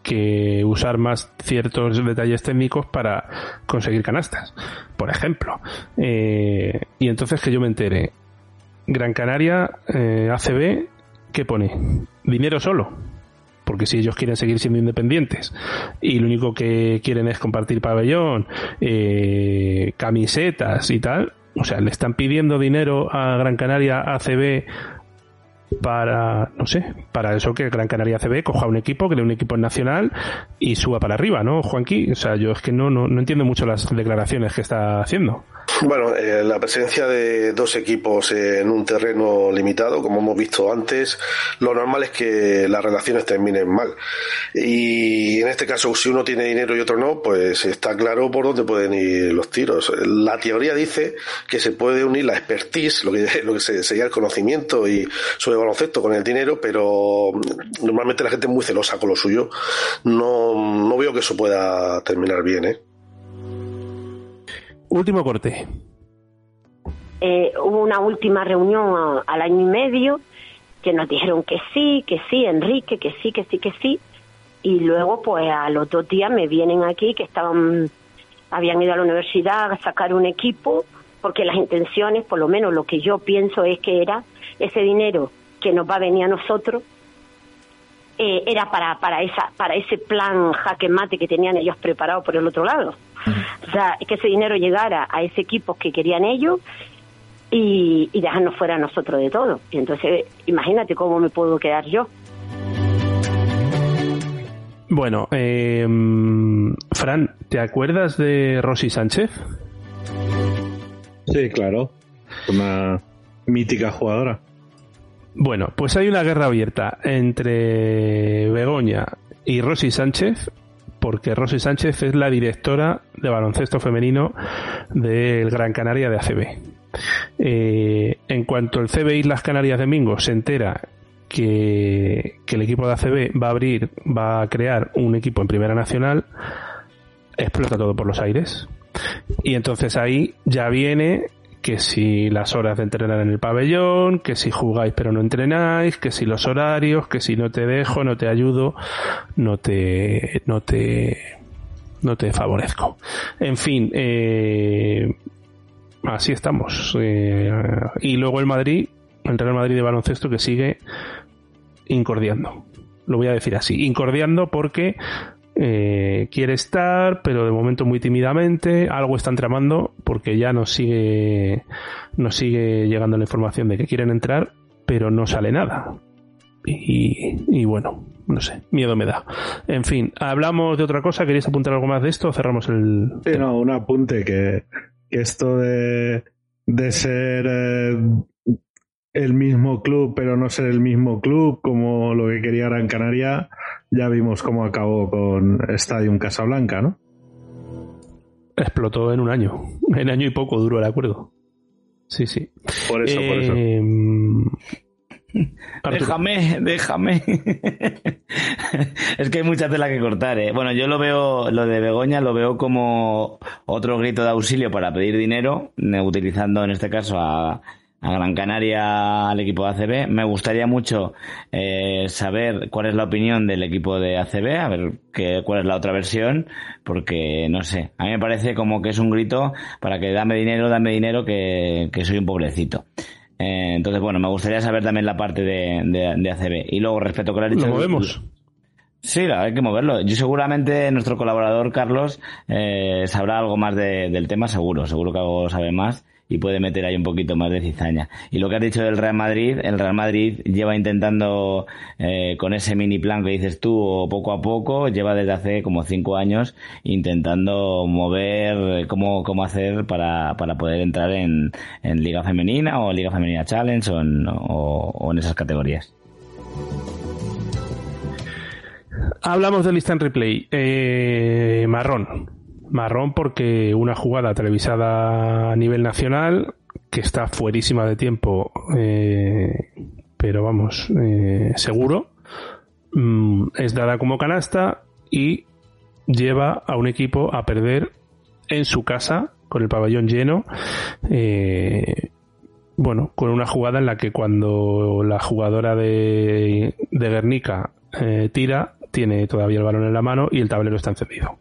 que usar más ciertos detalles técnicos para conseguir canastas, por ejemplo. Eh, y entonces que yo me entere. Gran Canaria, ACB, ¿qué pone? Dinero solo porque si ellos quieren seguir siendo independientes y lo único que quieren es compartir pabellón, eh, camisetas y tal, o sea, le están pidiendo dinero a Gran Canaria ACB para, no sé, para eso que Gran Canaria ACB coja un equipo, que un equipo nacional y suba para arriba, ¿no, Juanqui? O sea, yo es que no, no, no entiendo mucho las declaraciones que está haciendo. Bueno, eh, la presencia de dos equipos en un terreno limitado, como hemos visto antes, lo normal es que las relaciones terminen mal. Y en este caso, si uno tiene dinero y otro no, pues está claro por dónde pueden ir los tiros. La teoría dice que se puede unir la expertise, lo que, *laughs* lo que sería el conocimiento y sobre baloncesto con el dinero, pero normalmente la gente es muy celosa con lo suyo. No, no veo que eso pueda terminar bien, ¿eh? Último corte. Eh, hubo una última reunión al año y medio que nos dijeron que sí, que sí, Enrique, que sí, que sí, que sí. Y luego, pues a los dos días me vienen aquí que estaban, habían ido a la universidad a sacar un equipo, porque las intenciones, por lo menos lo que yo pienso es que era ese dinero que nos va a venir a nosotros, eh, era para, para, esa, para ese plan jaque mate que tenían ellos preparado por el otro lado. O sea, que ese dinero llegara a ese equipo que querían ellos y, y dejarnos fuera a nosotros de todo. Y entonces, imagínate cómo me puedo quedar yo. Bueno, eh, Fran, ¿te acuerdas de Rosy Sánchez? Sí, claro. Una mítica jugadora. Bueno, pues hay una guerra abierta entre Begoña y Rosy Sánchez, porque Rosy Sánchez es la directora de baloncesto femenino del Gran Canaria de ACB. Eh, en cuanto el CB Islas Canarias de Mingo se entera que, el equipo de ACB va a abrir, va a crear un equipo en Primera Nacional, explota todo por los aires. Y entonces ahí ya viene que si las horas de entrenar en el pabellón, que si jugáis pero no entrenáis, que si los horarios, que si no te dejo, no te ayudo, no te, no te, no te favorezco. En fin, eh, así estamos. Eh, y luego el Madrid, el Real Madrid de baloncesto que sigue incordiando. Lo voy a decir así, incordiando porque eh, quiere estar, pero de momento muy tímidamente. Algo están tramando porque ya nos sigue, nos sigue llegando la información de que quieren entrar, pero no sale nada. Y, bueno, no sé, miedo me da. En fin, hablamos de otra cosa. ¿Queréis apuntar algo más de esto? Cerramos el. Sí, no, un apunte que, esto de, de ser eh, el mismo club, pero no ser el mismo club como lo que quería Gran Canaria, ya vimos cómo acabó con Stadium Casablanca, ¿no? Explotó en un año. En año y poco duró el acuerdo. Sí, sí. Por eso, por eso. Em, *laughs* déjame, déjame. *laughs* es que hay mucha tela que cortar, ¿eh? Bueno, yo lo veo, lo de Begoña lo veo como otro grito de auxilio para pedir dinero, utilizando en este caso a a Gran Canaria al equipo de ACB. Me gustaría mucho eh, saber cuál es la opinión del equipo de ACB, a ver qué, cuál es la otra versión, porque no sé, a mí me parece como que es un grito para que dame dinero, dame dinero, que, soy un pobrecito. Eh, entonces, bueno, me gustaría saber también la parte de, de, ACB. Y luego, respecto a que lo ha dicho... ¿Lo movemos? Sí, hay que moverlo. Yo seguramente nuestro colaborador Carlos eh, sabrá algo más del tema, seguro, seguro que algo sabe más y puede meter ahí un poquito más de cizaña. Y lo que has dicho del Real Madrid, el Real Madrid lleva intentando eh, con ese mini plan que dices tú, o poco a poco, lleva desde hace como cinco años intentando mover cómo, cómo hacer para, para poder entrar en, en Liga Femenina o Liga Femenina Challenge o en, o, en esas categorías. Hablamos de lista en replay. Eh, marrón. Marrón porque una jugada televisada a nivel nacional que está fuerísima de tiempo, eh, pero vamos, eh, seguro, mm, es dada como canasta y lleva a un equipo a perder en su casa con el pabellón lleno. Eh, bueno, con una jugada en la que cuando la jugadora de, de Guernica tira, tiene todavía el balón en la mano y el tablero está encendido.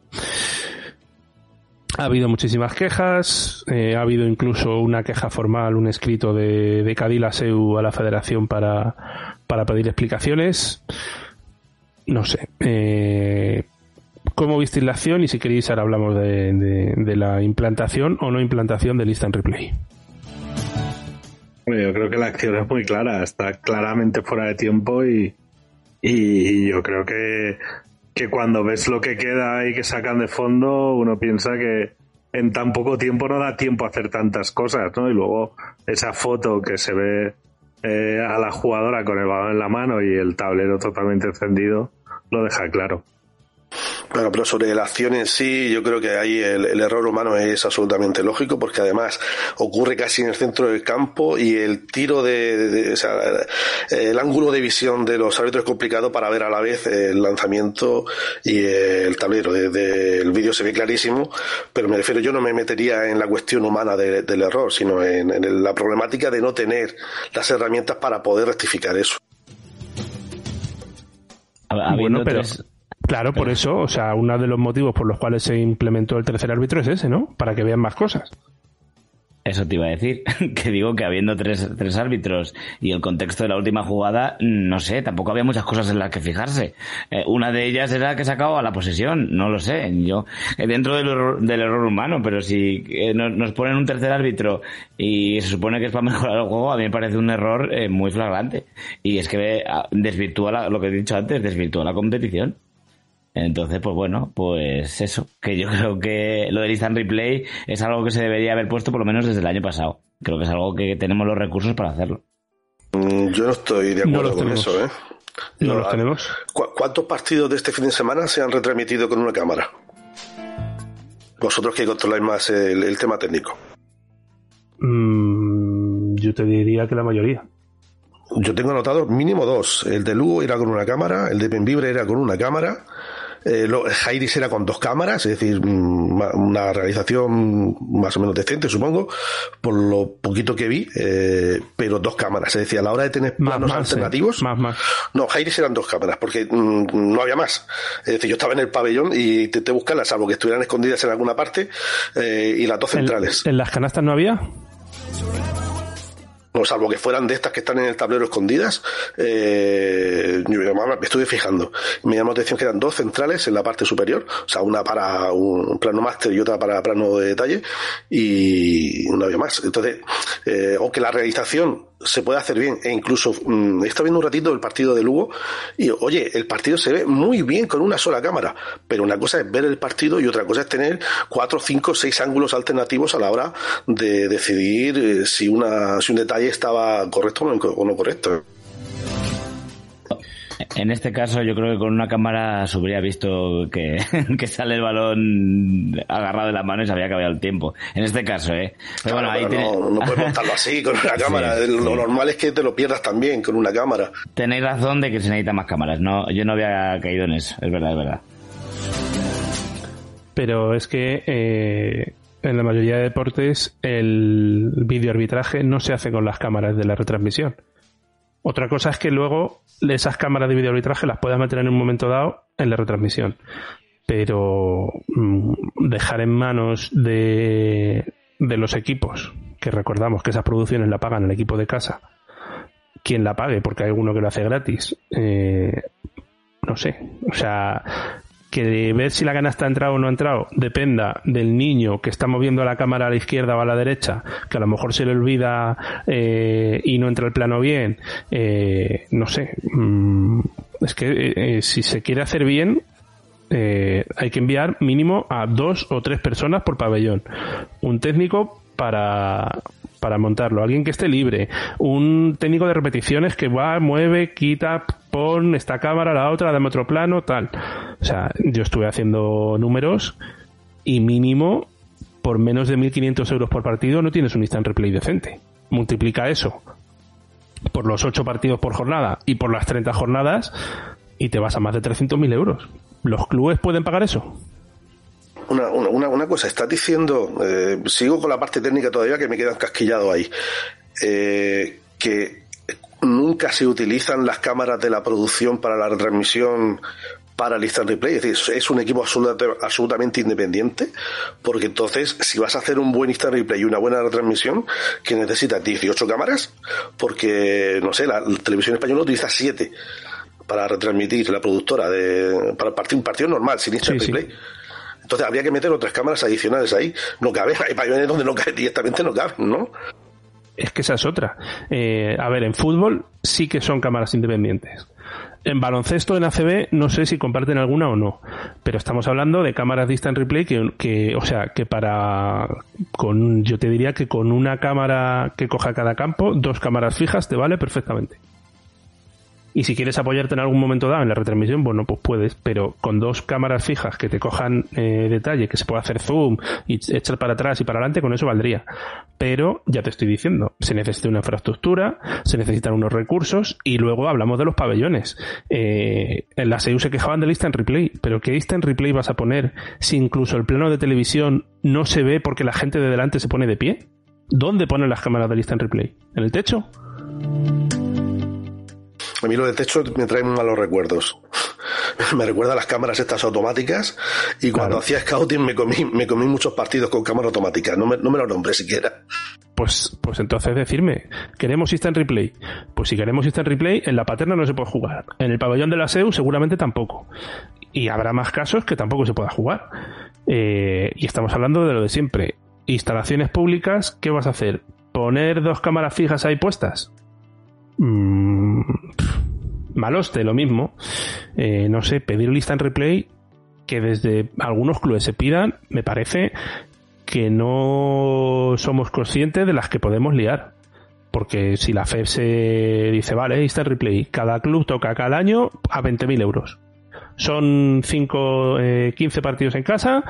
Ha habido muchísimas quejas, eh, ha habido incluso una queja formal, un escrito de, de Seu a la federación para, para pedir explicaciones. No sé. Eh, ¿Cómo visteis la acción? Y si queréis, ahora hablamos de, de, la implantación o no implantación de lista en replay. yo creo que la acción es muy clara, está claramente fuera de tiempo y, y yo creo que que cuando ves lo que queda y que sacan de fondo, uno piensa que en tan poco tiempo no da tiempo a hacer tantas cosas, ¿no? Y luego esa foto que se ve eh, a la jugadora con el balón en la mano y el tablero totalmente encendido, lo deja claro. Bueno, pero sobre la acción en sí, yo creo que ahí el, error humano es absolutamente lógico, porque además ocurre casi en el centro del campo y el tiro de, o sea, el ángulo de visión de los árbitros es complicado para ver a la vez el lanzamiento y el tablero. Desde el vídeo se ve clarísimo, pero me refiero, yo no me metería en la cuestión humana del error, sino en, la problemática de no tener las herramientas para poder rectificar eso. Bueno, pero... Claro, por eso, o sea, uno de los motivos por los cuales se implementó el tercer árbitro es ese, ¿no? Para que vean más cosas. Eso te iba a decir, *laughs* que digo que habiendo tres, tres árbitros y el contexto de la última jugada, no sé, tampoco había muchas cosas en las que fijarse. Eh, una de ellas era que sacaba la posesión, no lo sé, yo, eh, dentro del error, del error humano, pero si eh, nos, ponen un tercer árbitro y se supone que es para *laughs* mejorar el juego, a mí me parece un error muy flagrante. Y es que desvirtúa lo que he dicho antes, desvirtúa la competición. Entonces, pues bueno, pues eso, que yo *laughs* creo que lo del instant replay es algo que se debería haber puesto por lo menos desde el año pasado. Creo que es algo que tenemos los recursos para hacerlo. Mm, yo no estoy de acuerdo con eso, ¿eh? No, los tenemos. ¿Cuántos partidos de este fin de semana se han retransmitido con una cámara? Vosotros que controláis más el, tema técnico. Mm, yo te diría que la mayoría. Yo tengo anotado mínimo dos. El de Lugo era con una cámara, el de Penvibre era con una cámara eh, lo, Jairis era con dos cámaras, es decir, mm, una realización más o menos decente, supongo, por lo poquito que vi, eh, pero dos cámaras. Es decir, a la hora de tener planos alternativos. Más, más. No, Jairis eran dos cámaras, porque mm, no había más. Es decir, yo estaba en el pabellón y intenté buscarlas, salvo que estuvieran escondidas en alguna parte, eh, y las dos centrales. ¿En las canastas no había? Salvo que fueran de estas que están en el tablero escondidas, eh, me estuve fijando. Me llamó la atención que eran dos centrales en la parte superior, o sea, una para un plano máster y otra para plano de detalle, y no había más. Entonces, eh, aunque la realización se puede hacer bien. E incluso mm, he estado viendo un ratito el partido de Lugo y oye, el partido se ve muy bien con una sola cámara. Pero una cosa es ver el partido y otra cosa es tener cuatro, cinco, seis ángulos alternativos a la hora de decidir eh, si una, si un detalle estaba correcto o no correcto. En este caso, yo creo que con una cámara se hubiera visto que, *laughs* sale el balón agarrado de la mano y se había acabado el tiempo. En este caso, ¿eh? Pero bueno, ahí no, no puedes montarlo así con una *laughs* cámara. Lo normal es que te lo pierdas también con una cámara. Tenéis razón de que se necesitan más cámaras. No, yo no había caído en eso. Es verdad, es verdad. Pero es que eh, en la mayoría de deportes el videoarbitraje no se hace con las cámaras de la retransmisión. Otra cosa es que luego esas cámaras de video arbitraje las puedas meter en un momento dado en la retransmisión. Pero mm, dejar en manos de, de los equipos, que recordamos que esas producciones la pagan el equipo de casa, quien la pague, porque hay alguno que lo hace gratis, eh, no sé. O sea, que ver si la canasta ha entrado o no ha entrado dependa del niño que está moviendo la cámara a la izquierda o a la derecha, que a lo mejor se le olvida eh, y no entra el plano bien, eh, no sé. Mm, es que eh, si se quiere hacer bien, hay que enviar mínimo a dos o tres personas por pabellón. Un técnico para, para montarlo, alguien que esté libre, un técnico de repeticiones que va, mueve, quita, pon esta cámara, la otra, dame otro plano, tal. O sea, yo estuve haciendo números y mínimo por menos de 1.500 euros por partido no tienes un instant replay decente. Multiplica eso por los 8 partidos por jornada y por las 30 jornadas y te vas a más de 300.000 euros. ¿Los clubes pueden pagar eso? una, una, una cosa, estás diciendo, eh, sigo con la parte técnica todavía que me queda casquillado ahí, eh, que nunca se utilizan las cámaras de la producción para la retransmisión para el instant replay, es decir, es un equipo absolutamente independiente, porque entonces si vas a hacer un buen instant replay y una buena retransmisión, que necesitas 18 cámaras, porque, no sé, la, televisión española utiliza 7 para retransmitir la productora de, para partir un partido normal, sin instant replay. Entonces habría que meter otras cámaras adicionales ahí. No cabe, hay pavillones donde no cabe, directamente no caben, ¿no? Es que esa es otra. Eh, a ver, en fútbol sí que son cámaras independientes. En baloncesto, en ACB, no sé si comparten alguna o no, pero estamos hablando de cámaras distant replay que, que, o sea, que para, con, yo te diría que con una cámara que coja cada campo, dos cámaras fijas te vale perfectamente. Y si quieres apoyarte en algún momento dado en la retransmisión, bueno, pues puedes, pero con dos cámaras fijas que te cojan eh, detalle, que se pueda hacer zoom y echar para atrás y para adelante, con eso valdría. Pero ya te estoy diciendo, se necesita una infraestructura, se necesitan unos recursos y luego hablamos de los pabellones. Eh, en la SEU se quejaban de en replay, pero ¿qué en replay vas a poner si incluso el plano de televisión no se ve porque la gente de delante se pone de pie? ¿Dónde ponen las cámaras de en replay? ¿En el techo? A mí lo de techo me trae malos recuerdos. *laughs* me recuerda a las cámaras estas automáticas y cuando hacía scouting me comí, me comí muchos partidos con cámara automática, no me, no me lo nombré siquiera. Pues, pues entonces decirme, ¿queremos instant replay? Pues si queremos instant replay, en la paterna no se puede jugar. En el pabellón de la SEU seguramente tampoco. Y habrá más casos que tampoco se pueda jugar. Eh, y estamos hablando de lo de siempre. Instalaciones públicas, ¿qué vas a hacer? ¿Poner dos cámaras fijas ahí puestas? Mm, maloste, lo mismo. Eh, no sé, pedir lista en replay que desde algunos clubes se pidan, me parece que no somos conscientes de las que podemos liar. Porque si la FEB se dice, vale, está el replay, cada club toca cada año a 20.000 euros. Son 5, 15 eh, partidos en casa,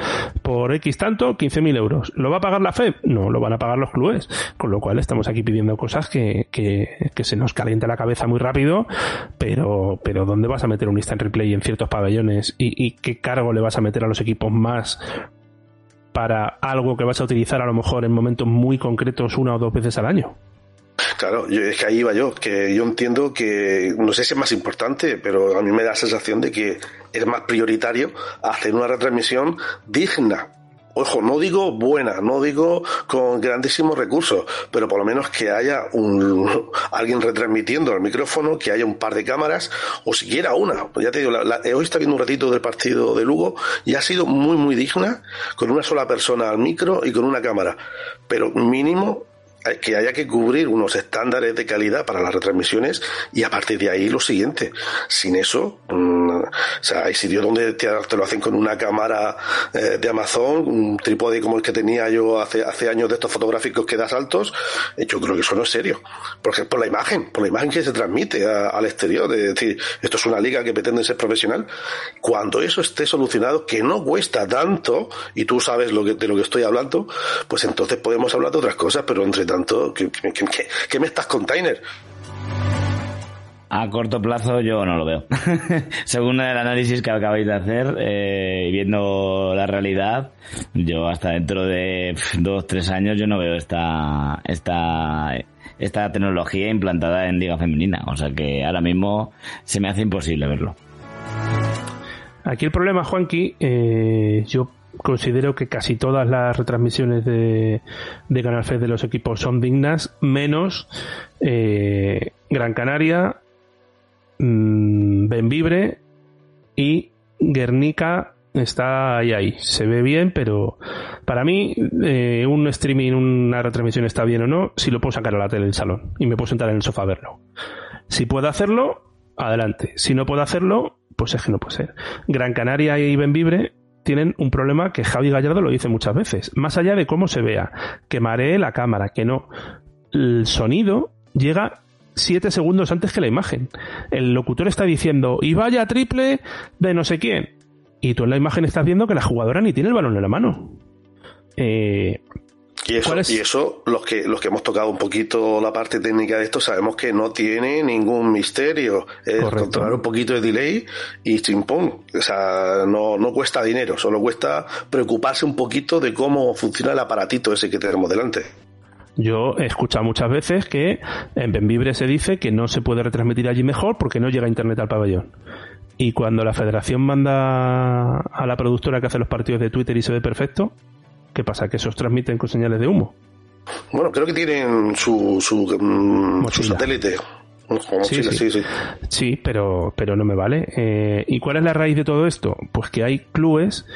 por X tanto, 15.000 euros. ¿Lo va a pagar la FEB? No, lo van a pagar los clubes. Con lo cual estamos aquí pidiendo cosas que, que, que se nos calienta la cabeza muy rápido, pero, pero ¿dónde vas a meter un instant replay en ciertos pabellones? ¿Y, y qué cargo le vas a meter a los equipos más para algo que vas a utilizar a lo mejor en momentos muy concretos una o dos veces al año. Claro, es que ahí iba yo, que yo entiendo que, no sé si es más importante, pero a mí me da la sensación de que es más prioritario hacer una retransmisión digna Ojo, no digo buena, no digo con grandísimos recursos, pero por lo menos que haya un *laughs* alguien retransmitiendo al micrófono, que haya un par de cámaras, o siquiera una. Ya te digo, hoy está viendo un ratito del partido de Lugo y ha sido muy, muy digna, con una sola persona al micro y con una cámara. Pero mínimo que haya que cubrir unos estándares de calidad para las retransmisiones y a partir de ahí lo siguiente. Sin eso, mm, o sea, hay sitios donde te, lo hacen con una cámara eh, de Amazon, un trípode como el que tenía yo hace, hace años de estos fotográficos que da saltos. Eh, yo creo que eso no es serio. Porque por la imagen, por la imagen que se transmite al exterior. Es decir, esto es una liga que pretende ser profesional. Cuando eso esté solucionado, que no cuesta tanto, y tú sabes lo que, de lo que estoy hablando, pues entonces podemos hablar de otras cosas, pero entre tanto, ¿qué, qué, me estás container? A corto plazo yo no lo veo. *laughs* Según el análisis que acabáis de hacer eh, y viendo la realidad, yo hasta dentro de dos, tres años yo no veo esta, esta, esta tecnología implantada en Liga Femenina. O sea que ahora mismo se me hace imposible verlo. Aquí el problema, Juanqui, eh, yo considero que casi todas las retransmisiones de, de Canal Fed de los equipos son dignas, menos eh, Gran Canaria, mmm, Benvibre y Guernica está ahí ahí. Se ve bien, pero para mí eh, un streaming, una retransmisión está bien o no, si lo puedo sacar a la tele del salón y me puedo sentar en el sofá a verlo. Si puedo hacerlo, adelante. Si no puedo hacerlo, pues es que no puede ser. Gran Canaria y Benvibre tienen un problema que Javi Gallardo lo dice muchas veces. Más allá de cómo se vea, que maree la cámara, que no. El sonido llega siete segundos antes que la imagen. El locutor está diciendo, y vaya triple de no sé quién. Y tú en la imagen estás viendo que la jugadora ni tiene el balón en la mano. Eh, y eso, y eso, los que, los que hemos tocado un poquito la parte técnica de esto, sabemos que no tiene ningún misterio. Es controlar un poquito de delay y chimpón. O sea, no, no cuesta dinero, solo cuesta preocuparse un poquito de cómo funciona el aparatito ese que tenemos delante. Yo he escuchado muchas veces que en Benvibre se dice que no se puede retransmitir allí mejor porque no llega internet al pabellón. Y cuando la federación manda a la productora que hace los partidos de Twitter y se ve perfecto, ¿Qué pasa? ¿Que esos transmiten con señales de humo? Bueno, creo que tienen su, su, mm, satélite. Sí, sí. Sí, sí, pero, pero no me vale. Eh, ¿Y cuál es la raíz de todo esto? Pues que hay clubes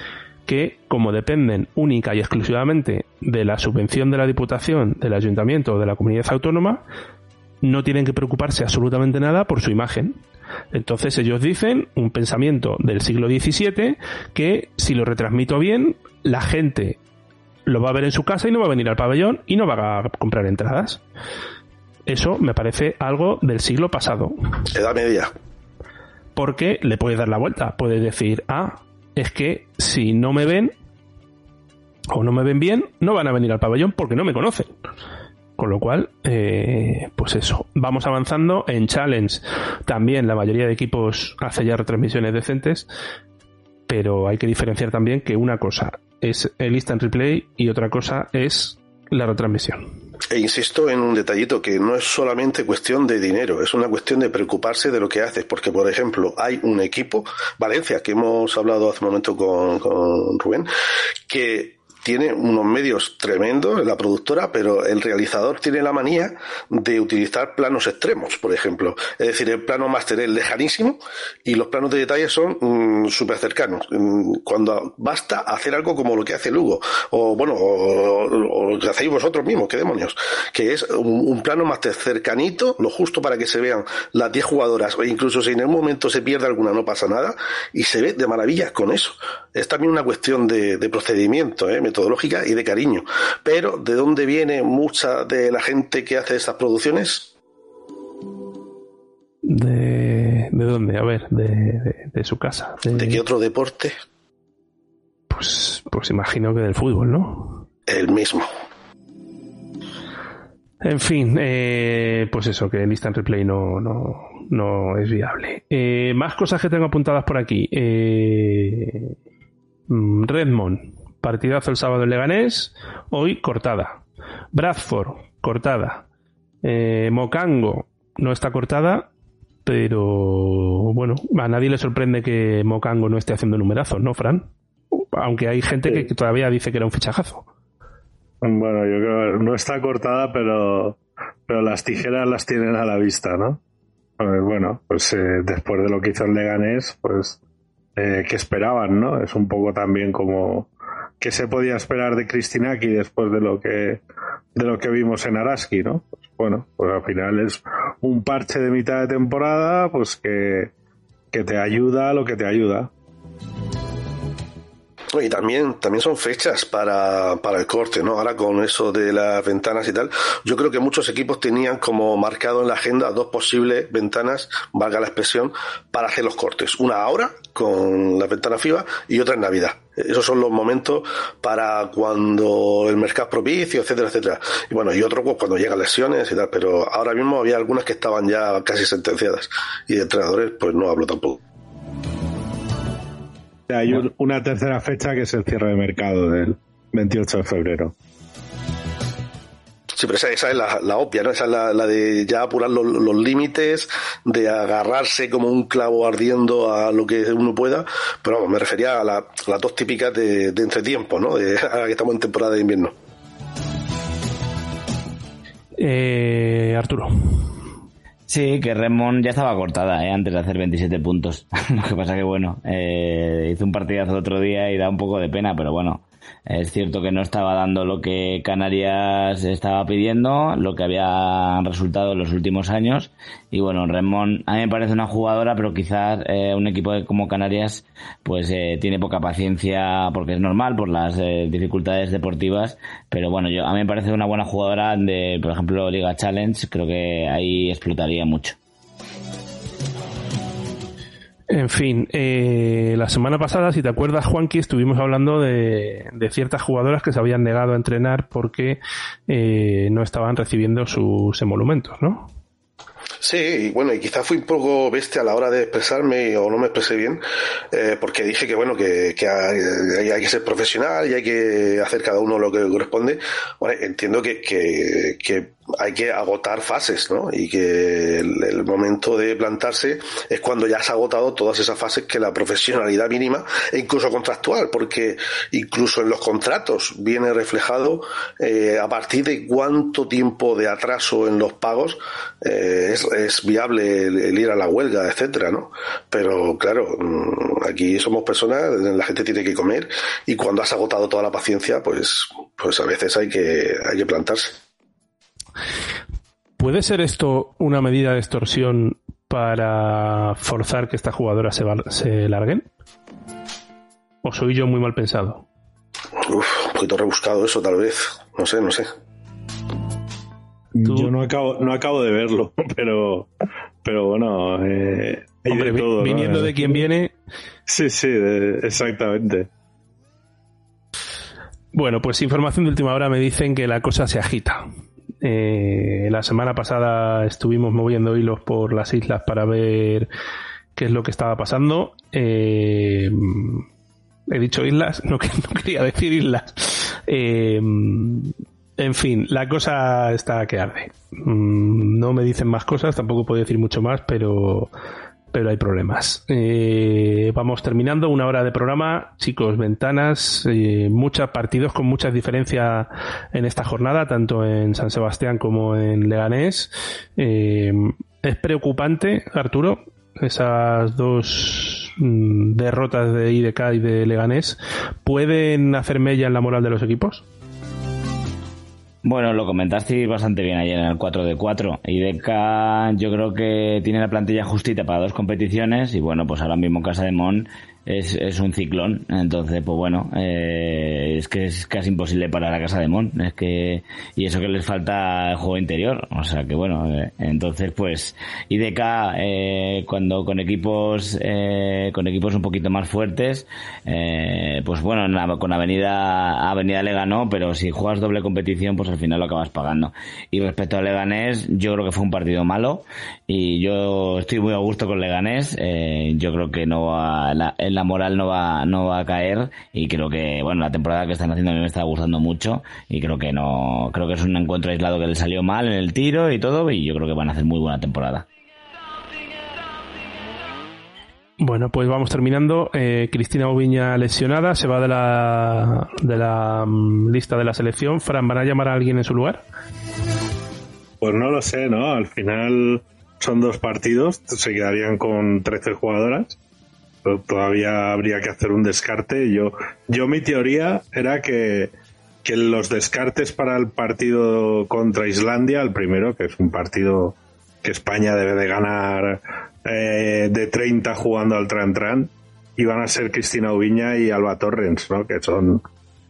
que, como dependen única y exclusivamente de la subvención de la Diputación, del Ayuntamiento o de la Comunidad Autónoma, no tienen que preocuparse absolutamente nada por su imagen. Entonces ellos dicen un pensamiento del siglo XVII que si lo retransmito bien, la gente lo va a ver en su casa y no va a venir al pabellón y no va a comprar entradas. Eso me parece algo del siglo pasado. Edad media. Porque le puedes dar la vuelta. Puedes decir, ah, es que si no me ven o no me ven bien, no van a venir al pabellón porque no me conocen. Con lo cual, eh, pues eso, vamos avanzando en Challenge. También la mayoría de equipos hace ya retransmisiones decentes, pero hay que diferenciar también que una cosa es el instant replay y otra cosa es la retransmisión. E insisto en un detallito que no es solamente cuestión de dinero, es una cuestión de preocuparse de lo que haces, porque por ejemplo hay un equipo, Valencia, que hemos hablado hace un momento con, con Rubén, que tiene unos medios tremendos, la productora, pero el realizador tiene la manía de utilizar planos extremos, por ejemplo. Es decir, el plano máster es lejanísimo y los planos de detalle son mm, súper cercanos. Mm, cuando basta hacer algo como lo que hace Lugo, o bueno, o, lo que hacéis vosotros mismos, qué demonios, que es un, plano máster cercanito, lo justo para que se vean las 10 jugadoras, o incluso si en el momento se pierde alguna no pasa nada, y se ve de maravilla con eso. Es también una cuestión de, de procedimiento, ¿eh? Metodológica y de cariño. Pero, ¿de dónde viene mucha de la gente que hace estas producciones? ¿De, de dónde? A ver, de, de, su casa. De... qué otro deporte? Pues, pues imagino que del fútbol, ¿no? El mismo. En fin, eh, pues eso, que el instant replay no, no, no es viable. Eh, más cosas que tengo apuntadas por aquí. Eh, mm, Redmond, Partidazo el sábado en Leganés, hoy cortada. Bradford, cortada. Eh, Mocango no está cortada, pero bueno, a nadie le sorprende que Mocango no esté haciendo numerazos, ¿no, Fran? Aunque hay gente que, todavía dice que era un fichajazo. Bueno, yo creo que no está cortada, pero, pero las tijeras las tienen a la vista, ¿no? Pues bueno, pues eh, después de lo que hizo el Leganés, pues, eh, ¿qué esperaban, no? Es un poco también como qué se podía esperar de Cristinaki después de lo que de lo que vimos en Araski, ¿no? Pues bueno, pues al final es un parche de mitad de temporada, pues que, que te ayuda a lo que te ayuda. Y también, también son fechas para, para el corte, ¿no? Ahora con eso de las ventanas y tal, yo creo que muchos equipos tenían como marcado en la agenda dos posibles ventanas, valga la expresión, para hacer los cortes. Una ahora, con la ventana FIBA, y otra en Navidad. Esos son los momentos para cuando el mercado es propicio, etcétera, etcétera. Y bueno, y otro pues, cuando llegan lesiones y tal, pero ahora mismo había algunas que estaban ya casi sentenciadas. Y de entrenadores, pues no hablo tampoco. Hay una tercera fecha que es el cierre de mercado del 28 de febrero. Sí, pero esa, es la, obvia, ¿no? Esa es la, de ya apurar los, límites, de agarrarse como un clavo ardiendo a lo que uno pueda. Pero vamos, me refería a las dos típicas de, de entretiempo, ¿no? De, *laughs* ahora que estamos en temporada de invierno. Eh, Arturo. Sí, que Redmond ya estaba cortada ¿eh? antes de hacer 27 puntos. *laughs* Lo que pasa que, bueno, eh, hizo un partidazo el otro día y da un poco de pena, pero bueno, es cierto que no estaba dando lo que Canarias estaba pidiendo, lo que había resultado en los últimos años. Y bueno, Redmond a mí me parece una jugadora, pero quizás eh, un equipo como Canarias pues eh, tiene poca paciencia porque es normal por las eh, dificultades deportivas. Pero bueno, yo a mí me parece una buena jugadora de, por ejemplo, Liga Challenge. Creo que ahí explotaría mucho. En fin, eh, la semana pasada, si te acuerdas, Juanqui, estuvimos hablando de, ciertas jugadoras que se habían negado a entrenar porque eh, no estaban recibiendo sus emolumentos, ¿no? Sí, y bueno, y quizás fui un poco bestia a la hora de expresarme o no me expresé bien, eh, porque dije que bueno, que, hay, que ser profesional y hay que hacer cada uno lo que corresponde. Bueno, entiendo que, que, que hay que agotar fases, ¿no? Y que el, momento de plantarse es cuando ya has agotado todas esas fases que la profesionalidad mínima e incluso contractual, porque incluso en los contratos viene reflejado eh, a partir de cuánto tiempo de atraso en los pagos eh, es, viable el, ir a la huelga, etcétera, ¿no? Pero claro, mm, aquí somos personas, la gente tiene que comer y cuando has agotado toda la paciencia, pues, pues a veces hay que, hay que plantarse. ¿Puede ser esto una medida de extorsión para forzar que estas jugadoras se, se larguen? ¿O soy yo muy mal pensado? Uf, un poquito rebuscado eso, tal vez. No sé, no sé. Yo no acabo, no acabo de verlo, *laughs* pero, pero bueno, eh, viniendo de quien viene. Sí, sí, exactamente. Bueno, pues información de última hora me dicen que la cosa se agita. Eh, la semana pasada estuvimos moviendo hilos por las islas para ver qué es lo que estaba pasando. Eh, he dicho islas, *laughs* no, quería decir islas. Eh, En fin, la cosa está que arde. Mm, no me dicen más cosas, tampoco puedo decir mucho más, pero pero hay problemas. Eh, vamos terminando una hora de programa, chicos, ventanas, eh, muchos partidos con muchas diferencias en esta jornada, tanto en San Sebastián como en Leganés. Eh, es preocupante, Arturo, esas dos mm, derrotas de IDK y de Leganés. ¿Pueden hacer mella en la moral de los equipos? Bueno, lo comentaste bastante bien ayer en el 4 de 4. IDK yo creo que tiene la plantilla justita para dos competiciones y bueno, pues ahora mismo Casa de Mon es, es un ciclón. Entonces, pues bueno, eh, es que es casi imposible para la casa de Mon. Es que, y eso que les falta el juego interior. O sea que bueno, eh, entonces pues, IDK, eh, cuando con equipos, eh, con equipos un poquito más fuertes, eh, pues bueno, con Avenida, Avenida le ganó, pero si juegas doble competición, pues al final lo acabas pagando. Y respecto a Leganés, yo creo que fue un partido malo y yo estoy muy a gusto con Leganés. Eh, yo creo que no va, la, la moral no va, no va a caer y creo que, bueno, la temporada que están haciendo a mí me está gustando mucho y creo que no, creo que es un encuentro aislado que le salió mal en el tiro y todo y yo creo que van a hacer muy buena temporada. Bueno, pues vamos terminando. Eh, Cristina Oviña lesionada, se va de la, de la um, lista de la selección. Fran, ¿van a llamar a alguien en su lugar? Pues no lo sé, ¿no? Al final son dos partidos, se quedarían con 13 jugadoras todavía habría que hacer un descarte. Yo, yo mi teoría era que, que los descartes para el partido contra Islandia, el primero, que es un partido que España debe de ganar eh, de 30 jugando al Tran Tran, iban a ser Cristina Ubiña y Alba Torrens, ¿no? que son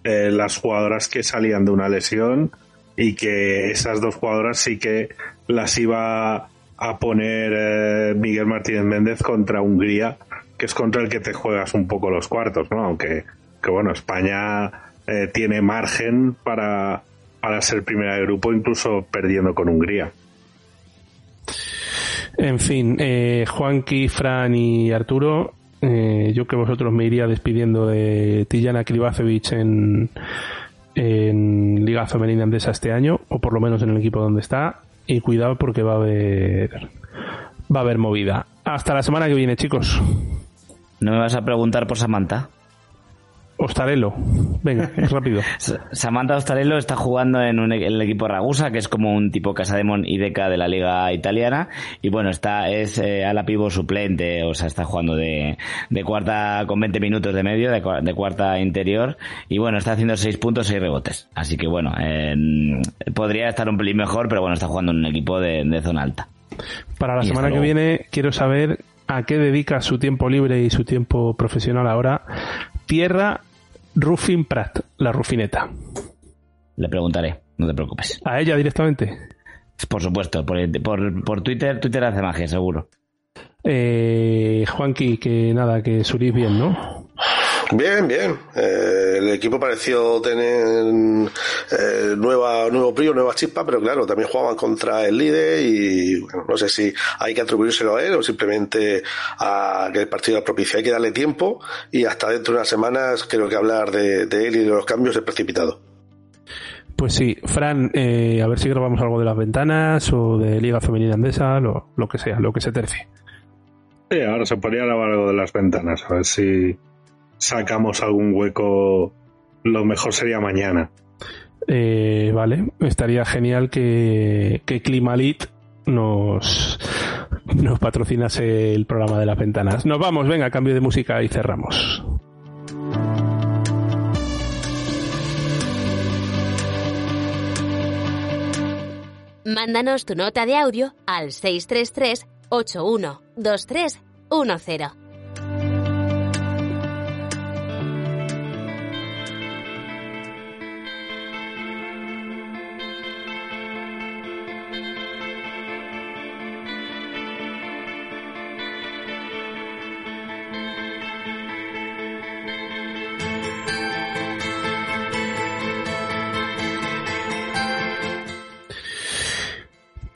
eh, las jugadoras que salían de una lesión y que esas dos jugadoras sí que las iba a poner eh, Miguel Martínez Méndez contra Hungría que es contra el que te juegas un poco los cuartos, ¿no? Aunque, que bueno, España eh, tiene margen para, para ser primera de grupo, incluso perdiendo con Hungría. En fin, eh, Juanqui, Fran y Arturo, eh, yo que vosotros me iría despidiendo de Tijana Krivacevic en, en Liga Femenina Andesa este año, o por lo menos en el equipo donde está, y cuidado porque va a haber, va a haber movida. Hasta la semana que viene, chicos. ¿No me vas a preguntar por Samantha? Ostarello. Venga, *laughs* rápido. Samantha Ostarello está jugando en, un, e-, el equipo Ragusa, que es como un tipo Casademon y Deca de la liga italiana. Y bueno, está, es eh, a la pivo suplente, o sea, está jugando de, de cuarta con 20 minutos de medio, de, de, cuarta interior. Y bueno, está haciendo 6 puntos, 6 rebotes. Así que bueno, eh, podría estar un pelín mejor, pero bueno, está jugando en un equipo de, de zona alta. Para la y semana que viene quiero saber a qué dedica su tiempo libre y su tiempo profesional ahora Tierra Rufin Prat, la Rufineta. Le preguntaré, no te preocupes. ¿A ella directamente? Por supuesto, por, por, por Twitter, Twitter hace magia, seguro. Eh, Juanqui, que nada, que surís bien, ¿no? Bien, bien. Eh, el equipo pareció tener eh, nueva, nuevo brillo, nueva chispa, pero claro, también jugaban contra el líder y bueno, no sé si hay que atribuírselo a él o simplemente a que el partido es propicio. Hay que darle tiempo y hasta dentro de unas semanas creo que hablar de, de él y de los cambios es precipitado. Pues sí, Fran, eh, a ver si grabamos algo de las ventanas o de Liga Femenina Andesa, lo, lo que sea, lo que se tercie. Sí, ahora se podría grabar algo de las ventanas, a ver si sacamos algún hueco, lo mejor sería mañana. Eh, vale, estaría genial que, que Climalit nos, nos patrocinase el programa de las ventanas. Nos vamos, venga, cambio de música y cerramos. Mándanos tu nota de audio al 633 812310.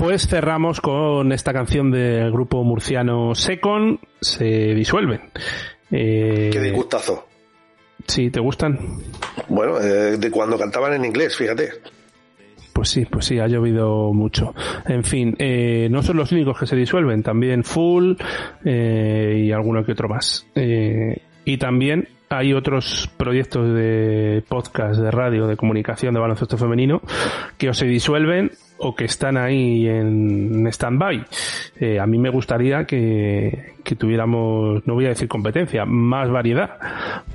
Pues cerramos con esta canción del grupo murciano Secon, se disuelven. Eh, Qué disgustazo. Sí, ¿te gustan? Bueno, eh, de cuando cantaban en inglés, fíjate. Pues sí, pues sí, ha llovido mucho. En fin, eh, no son los únicos que se disuelven, también Full eh, y alguno que otro más. Eh, y también hay otros proyectos de podcast, de radio, de comunicación de baloncesto femenino que o se disuelven o que están ahí en stand-by. Eh, a mí me gustaría que, que, tuviéramos, no voy a decir competencia, más variedad.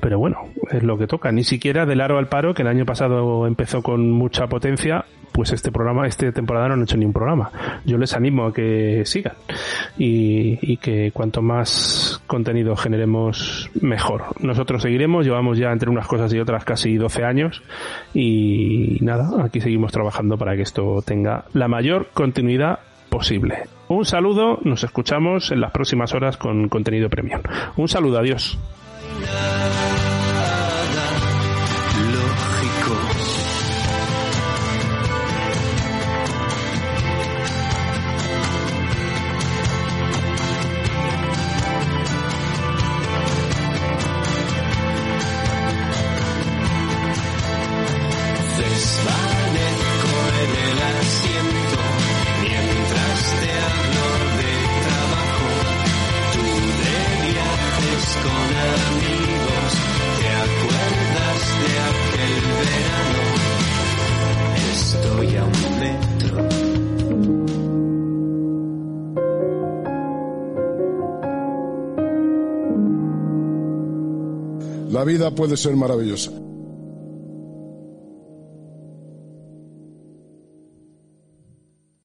Pero bueno, es lo que toca. Ni siquiera del aro al paro, que el año pasado empezó con mucha potencia, pues este programa, esta temporada no han hecho ni un programa. Yo les animo a que sigan y, que cuanto más contenido generemos, mejor. Nosotros seguiremos, llevamos ya entre unas cosas y otras casi 12 años y nada, aquí seguimos trabajando para que esto tenga la mayor continuidad posible. Un saludo, nos escuchamos en las próximas horas con contenido premium. Un saludo, adiós. Vida puede ser maravillosa